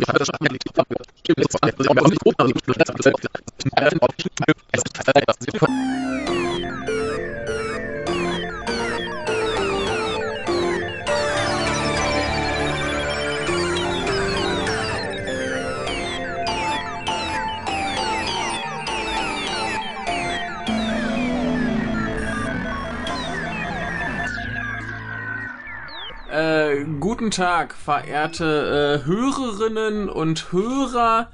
Ich habe das schon mal nicht gemacht. Ich habe das schon mal nicht gemacht. Äh, guten Tag, verehrte äh, Hörerinnen und Hörer,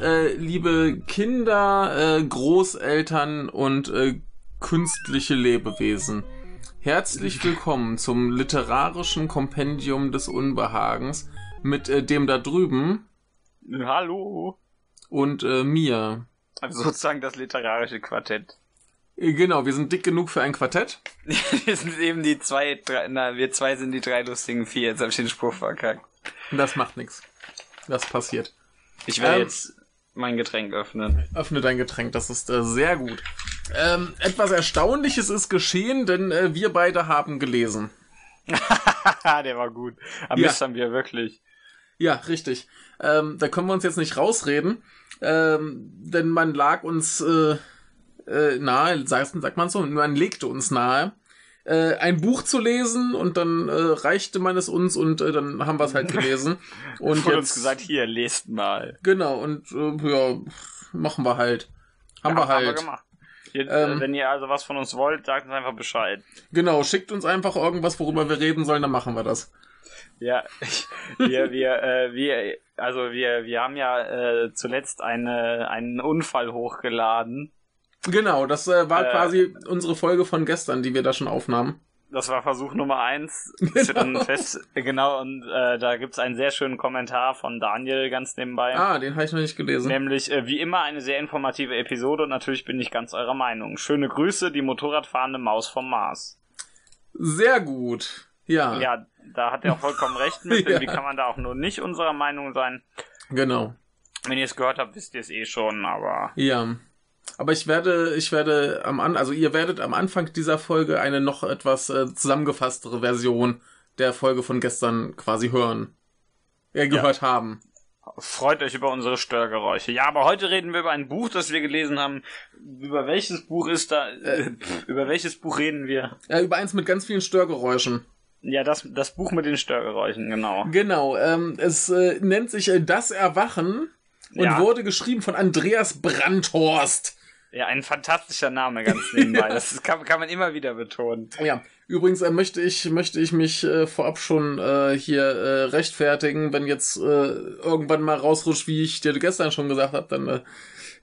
äh, liebe Kinder, äh, Großeltern und äh, künstliche Lebewesen. Herzlich willkommen zum literarischen Kompendium des Unbehagens mit äh, dem da drüben Hallo. und äh, mir. Also sozusagen das literarische Quartett. Äh, Genau, wir sind dick genug für ein Quartett. wir sind eben die zwei, drei, na, wir zwei sind die drei lustigen vier. Jetzt habe ich den Spruch verkackt. Das macht nichts. Das passiert. Ich werde Ähm. jetzt mein Getränk öffnen. Öffne dein Getränk, das ist äh, sehr gut. Ähm, etwas Erstaunliches ist geschehen, denn äh, wir beide haben gelesen. Der war gut. Ja. ja. haben wir wirklich. Ja, richtig. Ähm, da können wir uns jetzt nicht rausreden, ähm, denn man lag uns äh, äh, nahe, sagt, sagt man so, man legte uns nahe, äh, ein Buch zu lesen und dann äh, reichte man es uns und äh, dann haben wir es halt gelesen. Und Wurde jetzt uns gesagt, hier, lest mal. genau und äh, ja, machen wir halt. Haben ja, wir halt. Haben wir gemacht. Ihr, Ähm. äh, wenn ihr also was von uns wollt, sagt uns einfach Bescheid. Genau, schickt uns einfach irgendwas, worüber wir reden sollen, dann machen wir das. Ja, wir, wir, äh, wir, also wir, wir haben ja äh, zuletzt eine, einen Unfall hochgeladen. Genau, das äh, war Äh. quasi unsere Folge von gestern, die wir da schon aufnahmen. Das war Versuch Nummer eins. Dann fest, genau, und äh, da gibt's einen sehr schönen Kommentar von Daniel ganz nebenbei. Ah, den habe ich noch nicht gelesen. Nämlich, äh, wie immer, eine sehr informative Episode und natürlich bin ich ganz eurer Meinung. Schöne Grüße, die Motorradfahrende Maus vom Mars. Sehr gut. Ja, Ja, da hat er auch vollkommen recht mit, denn Ja. wie kann man da auch nur nicht unserer Meinung sein? genau. Wenn ihr es gehört habt, wisst ihr es eh schon, aber Ja. Aber ich werde, ich werde am An, also ihr werdet am Anfang dieser Folge eine noch etwas äh, zusammengefasstere Version der Folge von gestern quasi hören. Äh, gehört haben. freut euch über unsere Störgeräusche. Ja, aber heute reden wir über ein Buch, das wir gelesen haben. Über welches Buch ist da, äh, pff, über welches Buch reden wir? Äh, über eins mit ganz vielen Störgeräuschen. Ja, das, das Buch mit den Störgeräuschen, genau. Genau, ähm, es äh, nennt sich äh, Das Erwachen und Ja. wurde geschrieben von Andreas Brandhorst. Ja, ein fantastischer Name ganz nebenbei. Das kann, kann man immer wieder betonen. Ja, übrigens äh, möchte ich möchte ich mich äh, vorab schon äh, hier äh, rechtfertigen, wenn jetzt äh, irgendwann mal rausrutscht, wie ich dir gestern schon gesagt habe, dann äh,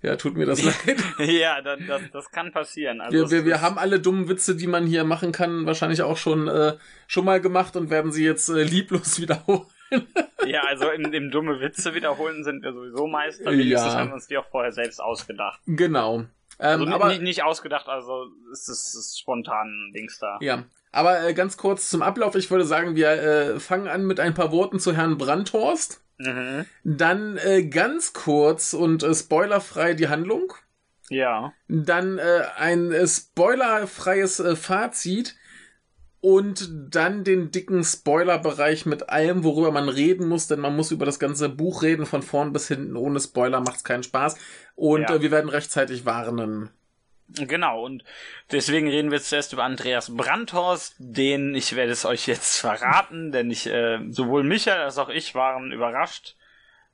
ja, tut mir das leid. ja, das, das, das kann passieren. Also Wir, wir, wir haben alle dummen Witze, die man hier machen kann, wahrscheinlich auch schon schon mal gemacht und werden sie jetzt lieblos wiederholen. Ja, also im, im dumme Witze wiederholen sind wir sowieso Meister. Wenigstens Ja. haben wir uns die auch vorher selbst ausgedacht. Genau. Ähm, Also aber nicht, ausgedacht, also ist, es ist spontan Dings da. ja, aber äh, ganz kurz zum Ablauf. Ich würde sagen, wir äh, fangen an mit ein paar Worten zu Herrn Brandhorst. Mhm. Dann äh, ganz kurz und äh, spoilerfrei die Handlung. Ja. Dann äh, ein äh, spoilerfreies äh, Fazit. Und dann den dicken Spoilerbereich mit allem, worüber man reden muss, denn man muss über das ganze Buch reden, von vorn bis hinten. Ohne Spoiler macht's keinen Spaß. Und Ja. äh, wir werden rechtzeitig warnen. Genau, und deswegen reden wir zuerst über Andreas Brandhorst, den, ich werde es euch jetzt verraten, denn ich, äh, sowohl Michael als auch ich waren überrascht,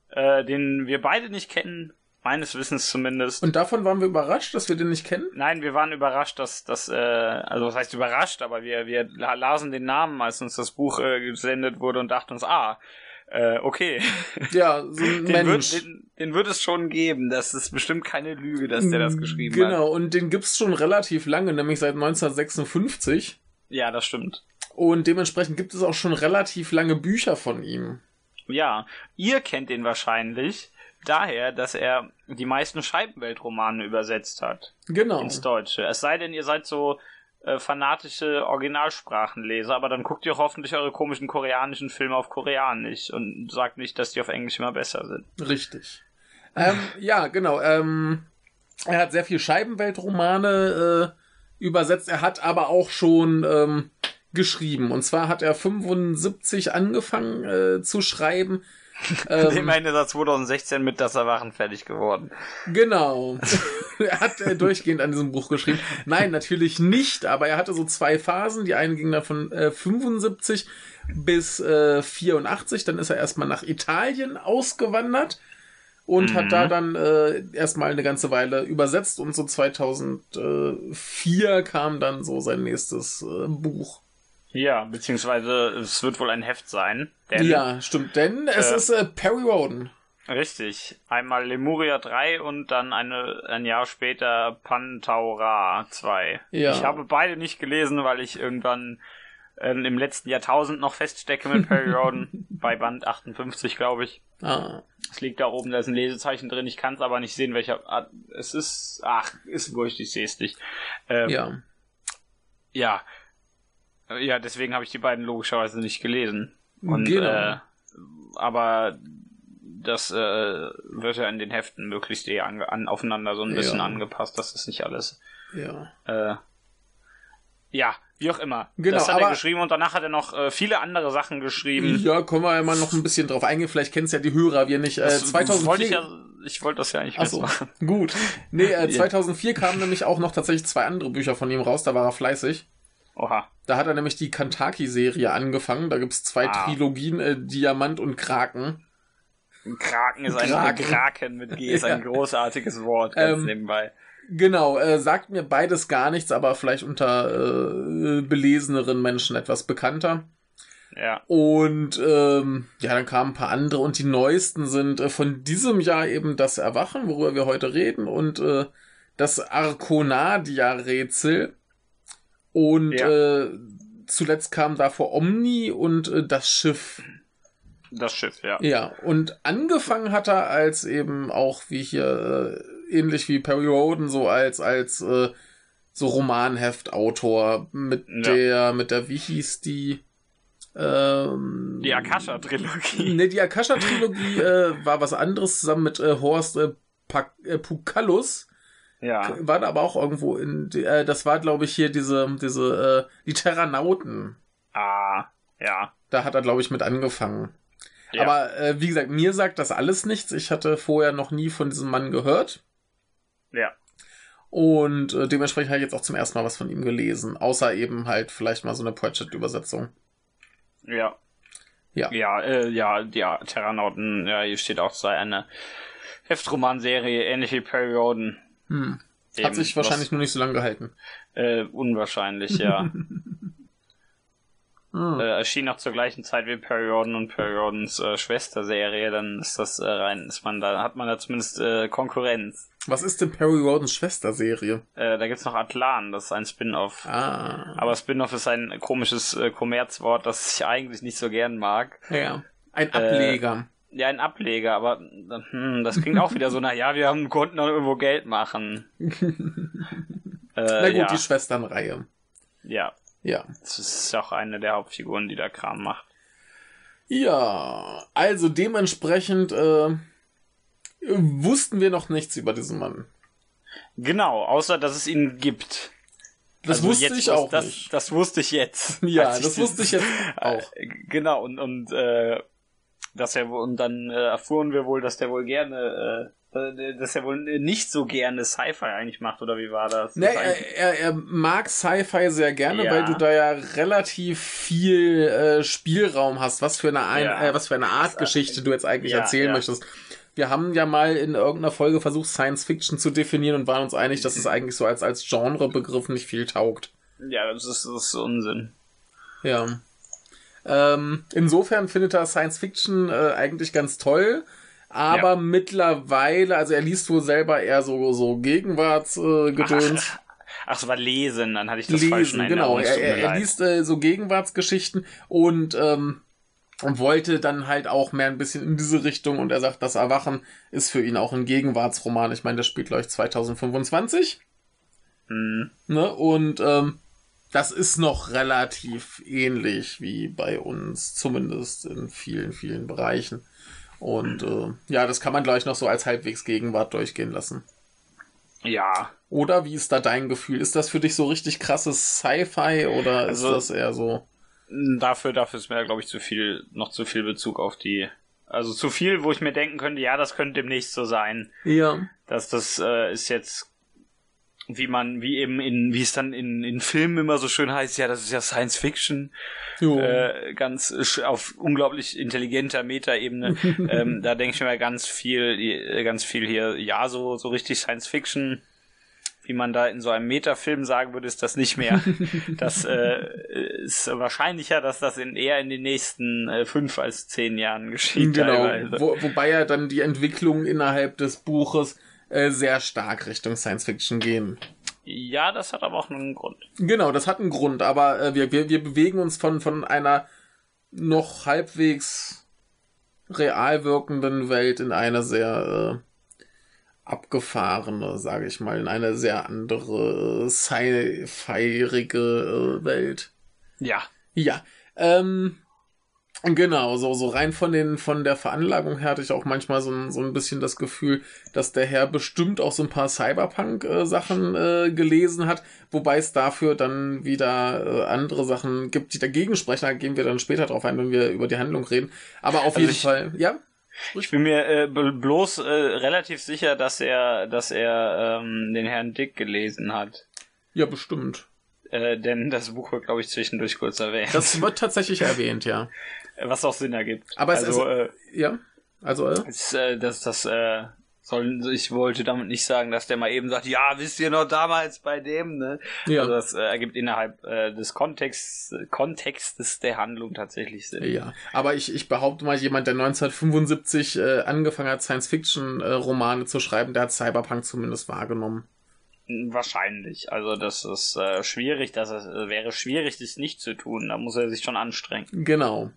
äh, den wir beide nicht kennen, meines Wissens zumindest. Und davon waren wir überrascht, dass wir den nicht kennen. Nein, wir waren überrascht, dass das, äh, also was heißt überrascht, aber wir, wir la- lasen den Namen, als uns das Buch äh, gesendet wurde und dachten uns, ah, äh, okay, Ja, so ein den Mensch. wird, den, den wird es schon geben, das ist bestimmt keine Lüge, dass der das geschrieben hat. Genau, und den gibt's schon relativ lange, nämlich seit 1956. Ja, das stimmt. Und dementsprechend gibt es auch schon relativ lange Bücher von ihm. Ja, ihr kennt ihn wahrscheinlich, daher, dass er die meisten Scheibenweltromane übersetzt hat. Genau. Ins Deutsche. Es sei denn, ihr seid so äh, fanatische Originalsprachenleser, aber dann guckt ihr hoffentlich eure komischen koreanischen Filme auf Koreanisch und sagt nicht, dass die auf Englisch immer besser sind. Richtig. Ähm, ja, genau. Ähm, er hat sehr viel Scheibenweltromane äh, übersetzt. Er hat aber auch schon ähm, geschrieben. Und zwar hat er 75 angefangen äh, zu schreiben. Ähm, Immerhin ist er 2016 mit Das Erwachen fertig geworden. Genau. er hat äh, durchgehend an diesem Buch geschrieben. Nein, natürlich nicht, aber er hatte so zwei Phasen. Die eine ging dann von äh, 75 bis äh, 84. Dann ist er erstmal nach Italien ausgewandert und mhm. hat da dann äh, erstmal eine ganze Weile übersetzt und so 2004 kam dann so sein nächstes äh, Buch. Ja, beziehungsweise es wird wohl ein Heft sein. Denn, ja, stimmt, denn es äh, ist äh, Perry Roden. Richtig. Einmal Lemuria 3 und dann eine, ein Jahr später Pantaura 2. Ja. Ich habe beide nicht gelesen, weil ich irgendwann äh, im letzten Jahrtausend noch feststecke mit Perry Roden. bei Band 58, glaube ich. Ah. Es liegt da oben, da ist ein Lesezeichen drin. Ich kann es aber nicht sehen, welcher. Ah, es ist. Ach, ist wurscht, ich sehe es nicht. Ähm, ja. Ja, ja, deswegen habe ich die beiden logischerweise nicht gelesen. Und, genau. äh, aber das äh, wird ja in den Heften möglichst eher an, an, aufeinander so ein bisschen ja. angepasst, dass das nicht alles. Ja. Äh, ja, wie auch immer. Genau, das hat aber, er geschrieben und danach hat er noch äh, viele andere Sachen geschrieben. Ja, kommen wir ja mal noch ein bisschen drauf eingehen. Vielleicht kennen es ja die Hörer, wir nicht. Äh, 2004 wollte ich, ja, ich wollte das ja eigentlich so, Gut. Nee, äh, 2004 kamen nämlich auch noch tatsächlich zwei andere Bücher von ihm raus, da war er fleißig. Oha. Da hat er nämlich die Kantaki-Serie angefangen. Da gibt's zwei ah. Trilogien, äh, Diamant und Kraken. Kraken ist Kraken. ein Kraken mit G ist ein großartiges Wort, ganz ähm, nebenbei. Genau, äh, sagt mir beides gar nichts, aber vielleicht unter äh, beleseneren Menschen etwas bekannter. Ja. Und ähm, ja, dann kamen ein paar andere und die neuesten sind äh, von diesem Jahr eben das Erwachen, worüber wir heute reden, und äh, das Arconadia-Rätsel. Und ja. äh, zuletzt kam davor Omni und äh, das Schiff. Das Schiff, ja. Ja, und angefangen hat er als eben auch wie hier, äh, ähnlich wie Perry Roden, so als, als äh, so Romanheftautor mit ja. der, mit der, wie hieß die? Ähm, die Akasha-Trilogie. Ne, die Akasha-Trilogie äh, war was anderes zusammen mit äh, Horst äh, äh, Pukalus. Ja. War aber auch irgendwo in, äh, das war glaube ich hier diese, diese, äh, die Terranauten. Ah, ja. Da hat er glaube ich mit angefangen. Ja. Aber äh, wie gesagt, mir sagt das alles nichts. Ich hatte vorher noch nie von diesem Mann gehört. Ja. Und äh, dementsprechend habe ich jetzt auch zum ersten Mal was von ihm gelesen. Außer eben halt vielleicht mal so eine Pratchett-Übersetzung. Ja. Ja. Ja, äh, ja, ja, Terranauten, ja, hier steht auch, sei eine Heftromanserie, ähnlich wie Perry Roden. Hm. Hat sich wahrscheinlich was, nur nicht so lange gehalten. Äh, unwahrscheinlich, ja. hm. äh, erschien auch zur gleichen Zeit wie Perry Roden und Perry Rodens äh, Schwesterserie, dann ist das äh, rein, ist man da, hat man da zumindest äh, Konkurrenz. Was ist denn Perry Rodens Schwesterserie? Äh, da gibt's noch Atlan, das ist ein Spin-off. Ah. Aber Spin-off ist ein komisches äh, Kommerzwort, das ich eigentlich nicht so gern mag. Ja. Ein Ableger. Äh, ja, ein Ableger, aber hm, das klingt auch wieder so, na ja, wir haben, konnten noch irgendwo Geld machen. äh, na gut, ja. die Schwesternreihe. Ja. Ja. Das ist auch eine der Hauptfiguren, die da Kram macht. Ja, also dementsprechend äh, wussten wir noch nichts über diesen Mann. Genau, außer dass es ihn gibt. Das also wusste ich auch das, nicht. Das wusste ich jetzt. Ja, das wusste ich jetzt auch. Genau, und, und äh, dass er und dann äh, erfuhren wir wohl, dass der wohl gerne äh, äh dass er wohl nicht so gerne Sci-Fi eigentlich macht, oder wie war das? Ne, er, er, er mag Sci-Fi sehr gerne, ja. weil du da ja relativ viel äh, Spielraum hast, was für eine, ein, ja. äh, was für eine Art Geschichte du jetzt eigentlich ja, erzählen möchtest. Wir haben ja mal in irgendeiner Folge versucht, Science Fiction zu definieren und waren uns einig, dass es eigentlich so als, als Genrebegriff nicht viel taugt. Ja, das ist, das ist Unsinn. Ja. Ähm, insofern findet er Science Fiction äh, eigentlich ganz toll. Aber ja. mittlerweile, also er liest wohl selber eher so, so Gegenwartsgedöns. Äh, Ach, es war Lesen, dann hatte ich das Lesen, falsch in genau. Er, er, er liest äh, so Gegenwartsgeschichten und ähm, wollte dann halt auch mehr ein bisschen in diese Richtung und er sagt, das Erwachen ist für ihn auch ein Gegenwartsroman. Ich meine, das spielt, glaube ich, 2025. Mhm. Ne? Und ähm, das ist noch relativ ähnlich wie bei uns, zumindest in vielen, vielen Bereichen. Und äh, ja, das kann man gleich noch so als halbwegs Gegenwart durchgehen lassen. Ja. Oder wie ist da dein Gefühl? Ist das für dich so richtig krasses Sci-Fi oder also, ist das eher so? Dafür, dafür ist mir, glaube ich, zu viel, noch zu viel Bezug auf die. Also zu viel, wo ich mir denken könnte, ja, das könnte demnächst so sein. Ja. Dass das äh, ist jetzt wie man, wie eben in, wie es dann in, in Filmen immer so schön heißt, ja, das ist ja Science Fiction, äh, ganz auf unglaublich intelligenter Metaebene. ähm, da denke ich mir ganz viel, äh, ganz viel hier, ja, so, so richtig Science Fiction, wie man da in so einem Metafilm sagen würde, ist das nicht mehr. das äh, ist wahrscheinlicher, dass das in, eher in den nächsten äh, fünf als zehn Jahren geschieht. Genau, Wo, wobei ja dann die Entwicklung innerhalb des Buches äh, sehr stark Richtung Science Fiction gehen. Ja, das hat aber auch einen Grund. Genau, das hat einen Grund, aber äh, wir, wir, wir bewegen uns von, von einer noch halbwegs real wirkenden Welt in eine sehr äh, abgefahrene, sage ich mal, in eine sehr andere sci-fi-rige äh, Welt. Ja. Ja. Ähm, Genau, so, so rein von den, von der Veranlagung her hatte ich auch manchmal so ein, so ein bisschen das Gefühl, dass der Herr bestimmt auch so ein paar Cyberpunk-Sachen äh, äh, gelesen hat, wobei es dafür dann wieder äh, andere Sachen gibt, die dagegen sprechen. Da gehen wir dann später drauf ein, wenn wir über die Handlung reden. Aber auf also jeden Fall, ja. Ich bin mir äh, bloß äh, relativ sicher, dass er, dass er ähm, den Herrn Dick gelesen hat. Ja, bestimmt. Äh, denn das Buch wird, glaube ich, zwischendurch kurz erwähnt. Das wird tatsächlich erwähnt, ja. Was auch Sinn ergibt. Aber es also, ist, äh, ja, also, äh? Es, äh, das, das, äh, soll, ich wollte damit nicht sagen, dass der mal eben sagt, ja, wisst ihr noch damals bei dem, ne? Ja. Also das äh, ergibt innerhalb äh, des Kontexts, Kontextes der Handlung tatsächlich Sinn. Ja, aber ich, ich behaupte mal, jemand, der 1975 äh, angefangen hat, Science-Fiction-Romane zu schreiben, der hat Cyberpunk zumindest wahrgenommen. Wahrscheinlich. Also das ist äh, schwierig, das ist, äh, wäre schwierig, das nicht zu tun. Da muss er sich schon anstrengen. Genau.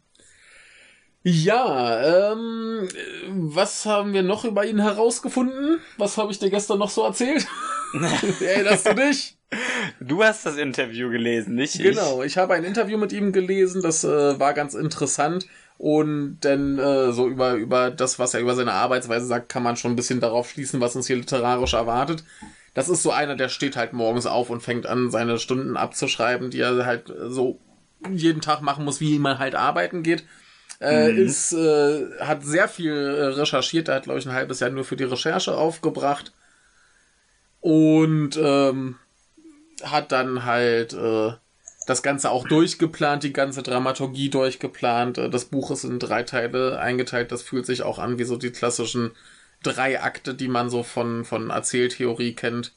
Ja, ähm, was haben wir noch über ihn herausgefunden? Was habe ich dir gestern noch so erzählt? Erinnerst du dich? Du hast das Interview gelesen, nicht ich? Genau, ich habe ein Interview mit ihm gelesen, das äh, war ganz interessant. Und denn äh, so über, über das, was er über seine Arbeitsweise sagt, kann man schon ein bisschen darauf schließen, was uns hier literarisch erwartet. Das ist so einer, der steht halt morgens auf und fängt an, seine Stunden abzuschreiben, die er halt so jeden Tag machen muss, wie man halt arbeiten geht. Äh, mhm. ist, äh, hat sehr viel äh, recherchiert, er hat, glaube ich, ein halbes Jahr nur für die Recherche aufgebracht. Und ähm, hat dann halt äh, das Ganze auch durchgeplant, die ganze Dramaturgie durchgeplant. Äh, das Buch ist in drei Teile eingeteilt, das fühlt sich auch an wie so die klassischen drei Akte, die man so von, von Erzähltheorie kennt.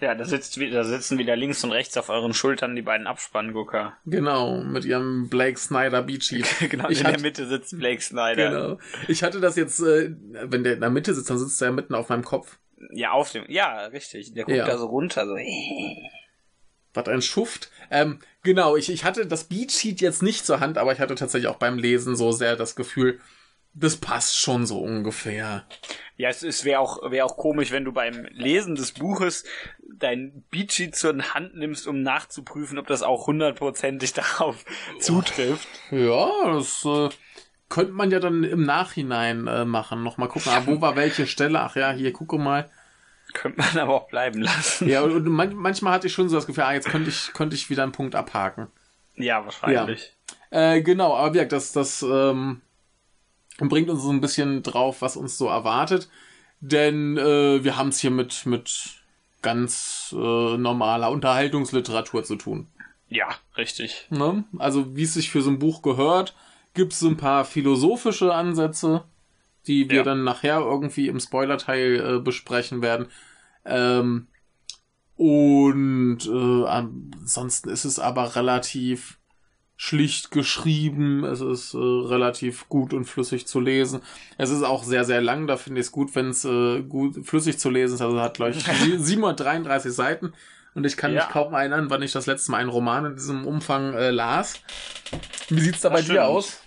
Ja, da, sitzt, da sitzen wieder links und rechts auf euren Schultern die beiden Abspanngucker. Genau, mit ihrem Blake Snyder Beatsheet. genau, ich in hatte, der Mitte sitzt Blake Snyder. Genau. Ich hatte das jetzt, äh, wenn der in der Mitte sitzt, dann sitzt er ja mitten auf meinem Kopf. Ja, auf dem, ja, richtig. Der guckt ja. da so runter, so. Was ein Schuft. Ähm, genau, ich, ich hatte das Beatsheet jetzt nicht zur Hand, aber ich hatte tatsächlich auch beim Lesen so sehr das Gefühl, das passt schon so ungefähr. Ja, es, es wäre auch, wär auch komisch, wenn du beim Lesen des Buches dein Beatsheet zur Hand nimmst, um nachzuprüfen, ob das auch hundertprozentig darauf zutrifft. Ja, das äh, könnte man ja dann im Nachhinein äh, machen. Nochmal gucken, ah, wo war welche Stelle? Ach ja, hier, gucke mal. Könnte man aber auch bleiben lassen. Ja, und man, manchmal hatte ich schon so das Gefühl, ah, jetzt könnte ich, könnte ich wieder einen Punkt abhaken. Ja, wahrscheinlich. Ja. Äh, genau, aber wie das, das ähm, und bringt uns so ein bisschen drauf, was uns so erwartet. Denn äh, wir haben es hier mit, mit ganz äh, normaler Unterhaltungsliteratur zu tun. Ja, richtig. Ne? Also wie es sich für so ein Buch gehört, gibt es so ein paar philosophische Ansätze, die wir ja. dann nachher irgendwie im Spoilerteil äh, besprechen werden. Ähm, und äh, ansonsten ist es aber relativ schlicht geschrieben, es ist äh, relativ gut und flüssig zu lesen. Es ist auch sehr, sehr lang, da finde ich es gut, wenn es äh, gut flüssig zu lesen ist. Also hat, glaube ich, 733 Seiten und ich kann ja. mich kaum erinnern, wann ich das letzte Mal einen Roman in diesem Umfang äh, las. Wie sieht's da das bei stimmt. dir aus?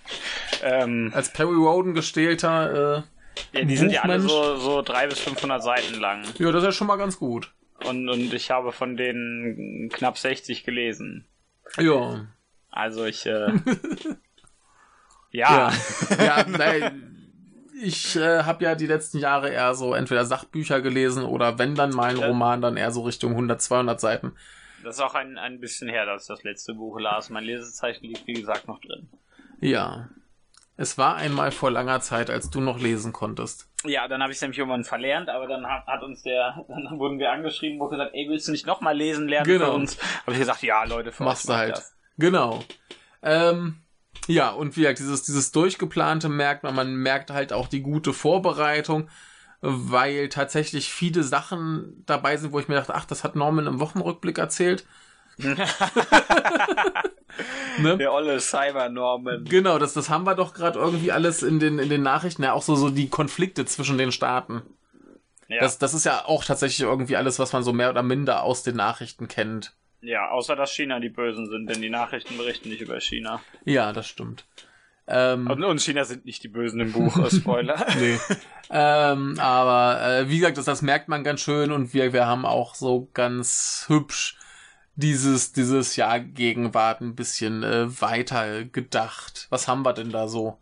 Ähm, Als Perry Roden gestählter, äh, ja, die sind ja alle so, so 300 bis 500 Seiten lang. ja, das ist ja schon mal ganz gut. Und, und ich habe von denen knapp 60 gelesen. Ja. Also ich, äh, ja. Ja, ja nein, ich äh, habe ja die letzten Jahre eher so entweder Sachbücher gelesen oder wenn dann mal ein Ja. Roman, dann eher so Richtung 100, 200 Seiten. Das ist auch ein, ein bisschen her, dass ich das letzte Buch las. Mein Lesezeichen liegt, wie gesagt, noch drin. Ja. Es war einmal vor langer Zeit, als du noch lesen konntest. Ja, dann habe ich es nämlich irgendwann verlernt, aber dann hat, hat uns der, dann wurden wir angeschrieben, wo gesagt, ey, willst du nicht nochmal lesen lernen Genau. für uns? Habe ich gesagt, ja, Leute, für Machst du halt. Das. Genau. Ähm, ja, und wie gesagt, dieses, dieses durchgeplante merkt man, man merkt halt auch die gute Vorbereitung, weil tatsächlich viele Sachen dabei sind, wo ich mir dachte, ach, das hat Norman im Wochenrückblick erzählt. ne? Der olle Cyber-Norman. Genau, das, das haben wir doch gerade irgendwie alles in den, in den Nachrichten, ja auch so, so die Konflikte zwischen den Staaten. Ja. Das, das ist ja auch tatsächlich irgendwie alles, was man so mehr oder minder aus den Nachrichten kennt. Ja, außer dass China die Bösen sind, denn die Nachrichten berichten nicht über China. Ja, das stimmt. Ähm, Und, China sind nicht die Bösen im Buch, Spoiler. nee. ähm, aber äh, wie gesagt, das, das merkt man ganz schön und wir, wir haben auch so ganz hübsch dieses, dieses Jahr Gegenwart ein bisschen äh, weiter gedacht. Was haben wir denn da so?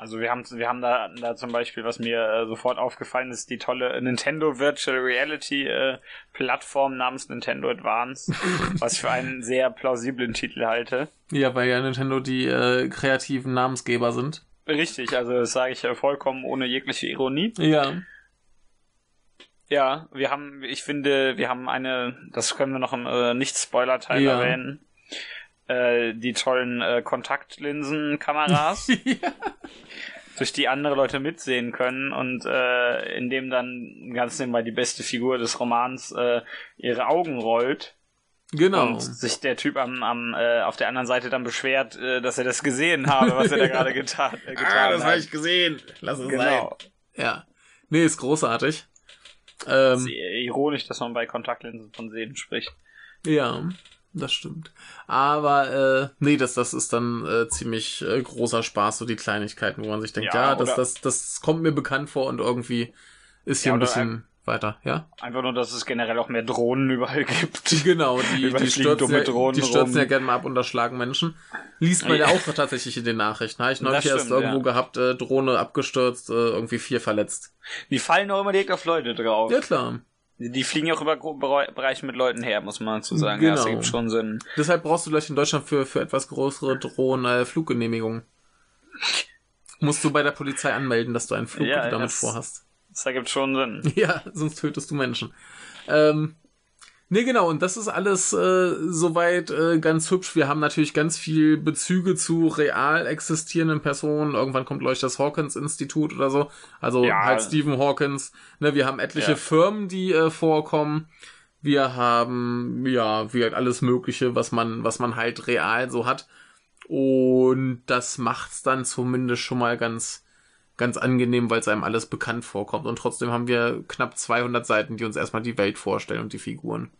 Also wir haben wir haben da, da zum Beispiel, was mir äh, sofort aufgefallen ist, die tolle Nintendo Virtual Reality äh, Plattform namens Nintendo Advance, was ich für einen sehr plausiblen Titel halte. Ja, weil ja Nintendo die äh, kreativen Namensgeber sind. Richtig, also das sage ich äh, vollkommen ohne jegliche Ironie. Ja. Ja, wir haben, ich finde, wir haben eine, das können wir noch im äh, Nicht-Spoiler-Teil Ja. erwähnen, äh, die tollen äh, Kontaktlinsen-Kameras. durch die andere Leute mitsehen können und äh, in dem dann ganz nebenbei die beste Figur des Romans äh, ihre Augen rollt Genau. und sich der Typ am, am äh, auf der anderen Seite dann beschwert, äh, dass er das gesehen habe, was er da gerade getan, äh, getan Ah, das hat. habe ich gesehen. Lass es sein. genau. Ja. Nee, ist großartig. Ähm, Sehr ironisch, dass man bei Kontaktlinsen von Sehen spricht. Ja, das stimmt. Aber äh, nee, das, das ist dann äh, ziemlich äh, großer Spaß, so die Kleinigkeiten, wo man sich denkt, ja, Ja, das, das, das kommt mir bekannt vor und irgendwie ist hier Ja, ein bisschen weiter, ja? Einfach nur, dass es generell auch mehr Drohnen überall gibt. Genau, die, die stürzen, ja, die stürzen ja gerne mal ab und erschlagen Menschen. Liest man ja, Ja. auch tatsächlich in den Nachrichten. Habe ich neulich erst stimmt, irgendwo ja. gehabt, äh, Drohne abgestürzt, äh, irgendwie vier verletzt. Die fallen auch immer direkt auf Leute drauf. Ja, klar. Die fliegen ja auch über Bereiche mit Leuten her, muss man dazu sagen. Ja, das Genau. gibt schon Sinn. Deshalb brauchst du gleich in Deutschland für, für etwas größere Drohnen äh, Fluggenehmigung. Musst du bei der Polizei anmelden, dass du einen Flug Ja, damit das- vorhast. Das ergibt schon Sinn. Ja, sonst tötest du Menschen. Ähm, nee, genau, und das ist alles äh, soweit äh, ganz hübsch. Wir haben natürlich ganz viel Bezüge zu real existierenden Personen. Irgendwann kommt, glaube ich, das Hawkins-Institut oder so. Also Ja. halt Stephen Hawkins. Ne, wir haben etliche Ja. Firmen, die äh, vorkommen. Wir haben, ja, wie halt alles Mögliche, was man, was man halt real so hat. Und das macht's dann zumindest schon mal ganz, ganz angenehm, weil es einem alles bekannt vorkommt. Und trotzdem haben wir knapp 200 Seiten, die uns erstmal die Welt vorstellen und die Figuren.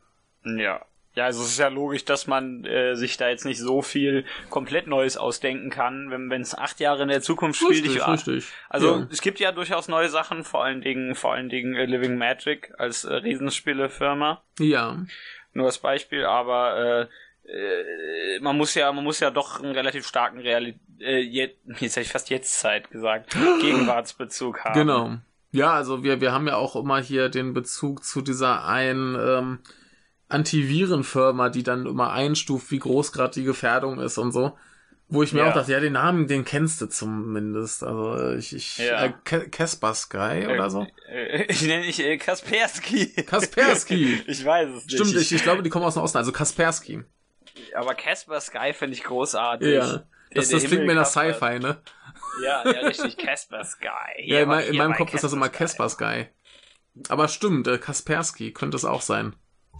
Ja. Ja, also es ist ja logisch, dass man äh, sich da jetzt nicht so viel komplett Neues ausdenken kann, wenn es acht Jahre in der Zukunft spielt. Ich, richtig. also ja. es gibt ja durchaus neue Sachen, vor allen Dingen, vor allen Dingen äh, Living Magic als äh, Riesenspielefirma. ja. Nur als Beispiel, aber äh, äh, man muss ja, man muss ja doch einen relativ starken Reali äh, jetzt, jetzt hätte ich fast jetzt Zeit gesagt, Gegenwartsbezug haben. Genau. Ja, also wir, wir haben ja auch immer hier den Bezug zu dieser einen ähm, Antivirenfirma, die dann immer einstuft, wie groß gerade die Gefährdung ist und so. Wo ich mir Ja. auch dachte, ja, den Namen, den kennst du zumindest. Also äh, ich, ich Ja. äh, Ka- Casper Sky oder so. Äh, ich nenne dich äh, Kaspersky. Kaspersky. ich weiß es nicht. Stimmt, ich, ich glaube, die kommen aus dem Osten, also Kaspersky. Aber Casper Sky finde ich großartig. Ja. Das, das klingt mir nach Kasper- Sci-Fi, ne? Ja, ja, richtig, Casper Sky. Ja, Hier in, war- mein, in meinem Kopf ist das immer Sky. Casper Sky. Aber stimmt, äh, Kaspersky könnte es auch sein.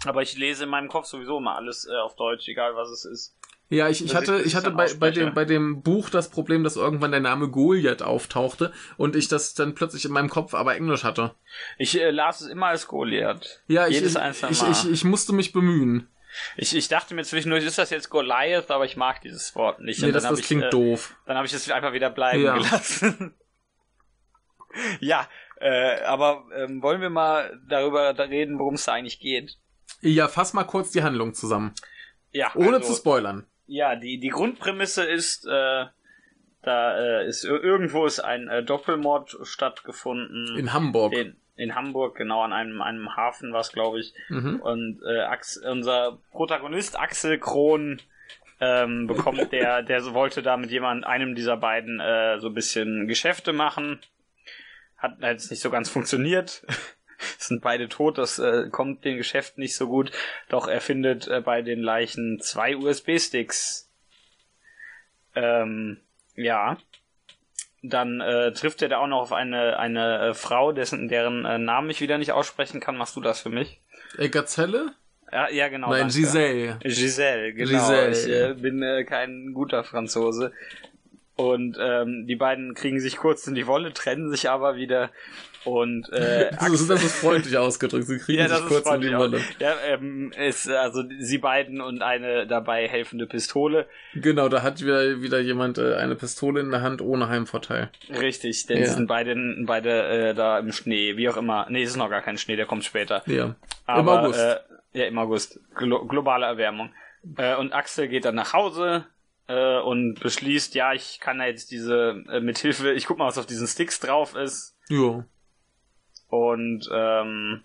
Aber ich lese in meinem Kopf sowieso immer alles äh, auf Deutsch, egal was es ist. Ja, ich, ich hatte, ich- ich hatte bei, bei, dem, bei dem Buch das Problem, dass irgendwann der Name Goliath auftauchte und ich das dann plötzlich in meinem Kopf aber Englisch hatte. Ich äh, las es immer als Goliath. Ja, ich, Jedes ich, einzelne ich, Mal. ich, ich musste mich bemühen. Ich, ich dachte mir zwischendurch, ist das jetzt Goliath, aber ich mag dieses Wort nicht. Nee, Und das, das ich, klingt äh, doof. Dann habe ich es einfach wieder bleiben Ja. gelassen. ja, äh, aber ähm, wollen wir mal darüber da reden, worum es da eigentlich geht? Ja, fass mal kurz die Handlung zusammen. Ja, Ohne also, zu spoilern. Ja, die, die Grundprämisse ist, äh, da äh, ist ir- irgendwo ist ein äh, Doppelmord stattgefunden. In Hamburg. in, in Hamburg, genau an einem, einem Hafen war es, glaube ich. Mhm. Und äh, Ax unser Protagonist Axel Kron ähm, bekommt der, der so wollte da mit jemand, einem dieser beiden äh, so ein bisschen Geschäfte machen. Hat jetzt nicht so ganz funktioniert. Sind beide tot, das äh, kommt den Geschäften nicht so gut. Doch er findet äh, bei den Leichen zwei USB-Sticks. Ähm, ja. Dann äh, trifft er da auch noch auf eine, eine äh, Frau, dessen, deren äh, Namen ich wieder nicht aussprechen kann. Machst du das für mich? Äh, Gazelle? Ja, ja genau. Nein, danke. Giselle. Giselle, genau. Giselle. Ich bin kein guter Franzose. Und ähm, die beiden kriegen sich kurz in die Wolle, trennen sich aber wieder. Und äh, Das ist, das ist freundlich ausgedrückt. Sie kriegen ja, sich das kurz in die Wolle. Ja, ähm, ist also sie beiden und eine dabei helfende Pistole. Genau, da hat wieder, wieder jemand äh, eine Pistole in der Hand ohne Heimvorteil. Richtig, denn Ja. sie sind beide, beide äh, da im Schnee, wie auch immer. Nee, es ist noch gar kein Schnee, der kommt später. Ja. Aber, Im August. Äh, ja, im August. Glo globale Erwärmung. Äh, und Axel geht dann nach Hause äh, und beschließt, ja, ich kann ja jetzt diese, äh, mit Hilfe, ich guck mal, was auf diesen Sticks drauf ist. Jo. Und ähm,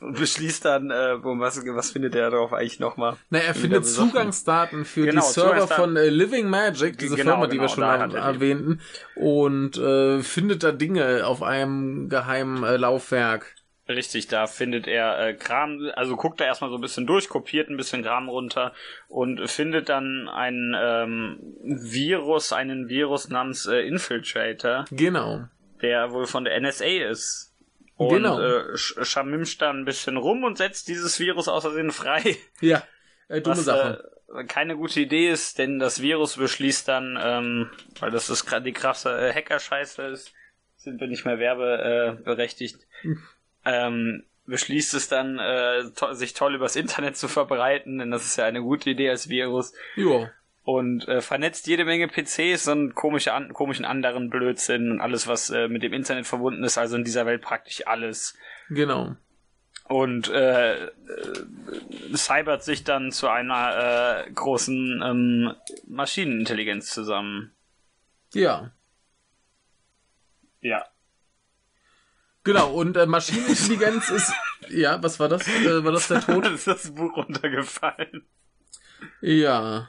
beschließt dann, äh, was, was findet er darauf eigentlich nochmal? Na, er findet. Zugangsdaten für Genau, die Server von äh, Living Magic, diese Genau, Firma, die wir genau, schon hat er die. erwähnten, und äh, findet da Dinge auf einem geheimen äh, Laufwerk. Richtig, da findet er äh, Kram, also guckt er erstmal so ein bisschen durch, kopiert ein bisschen Kram runter und findet dann ein ähm, Virus, einen Virus namens äh, Infiltrator, Genau. der wohl von der NSA ist. Und Genau. äh, sch- schamimscht dann ein bisschen rum und setzt dieses Virus aus Versehen frei. Ja, äh, dumme Was Sache. Äh, keine gute Idee ist, denn das Virus beschließt dann, ähm, weil das ist die krasse äh, Hacker-Scheiße ist, sind wir nicht mehr werbeberechtigt, berechtigt, ähm, beschließt es dann, äh, to sich toll übers Internet zu verbreiten, denn das ist ja eine gute Idee als Virus Jo. Und äh, vernetzt jede Menge PCs und komische an komischen anderen Blödsinn und alles, was äh, mit dem Internet verbunden ist, also in dieser Welt praktisch alles. Genau. Und äh, äh, cybert sich dann zu einer äh, großen ähm, Maschinenintelligenz zusammen. Ja. Ja. Genau, und äh, Maschinenintelligenz ist. Ja, was war das? War das der Tod? ist das Buch runtergefallen. Ja.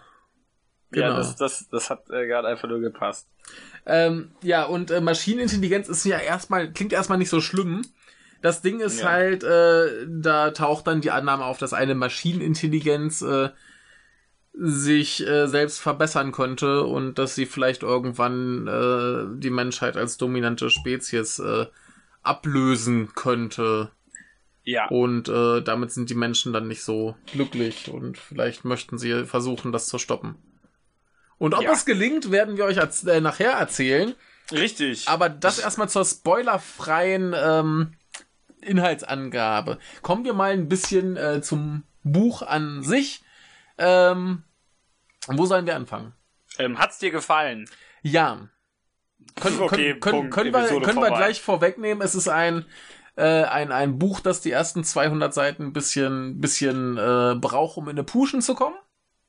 Genau. Ja, das, das, das hat äh, gerade einfach nur gepasst. Ähm, ja, und äh, Maschinenintelligenz ist ja erstmal, klingt erstmal nicht so schlimm. Das Ding ist Ja. halt, äh, da taucht dann die Annahme auf, dass eine Maschinenintelligenz äh, sich äh, selbst verbessern könnte und dass sie vielleicht irgendwann äh, die Menschheit als dominante Spezies äh, ablösen könnte. Ja. Und äh, damit sind die Menschen dann nicht so glücklich und vielleicht möchten sie versuchen, das zu stoppen. Und ob Ja. es gelingt, werden wir euch äh, nachher erzählen. Richtig. Aber das erstmal zur spoilerfreien ähm, Inhaltsangabe. Kommen wir mal ein bisschen äh, zum Buch an sich. Ähm, wo sollen wir anfangen? ähm, hat's dir gefallen? Ja. Können, Okay, können, können, können, wir, können wir gleich vorwegnehmen, es ist ein, äh, ein, ein Buch, das die ersten 200 Seiten ein bisschen, bisschen äh, braucht, um in eine Puschen zu kommen.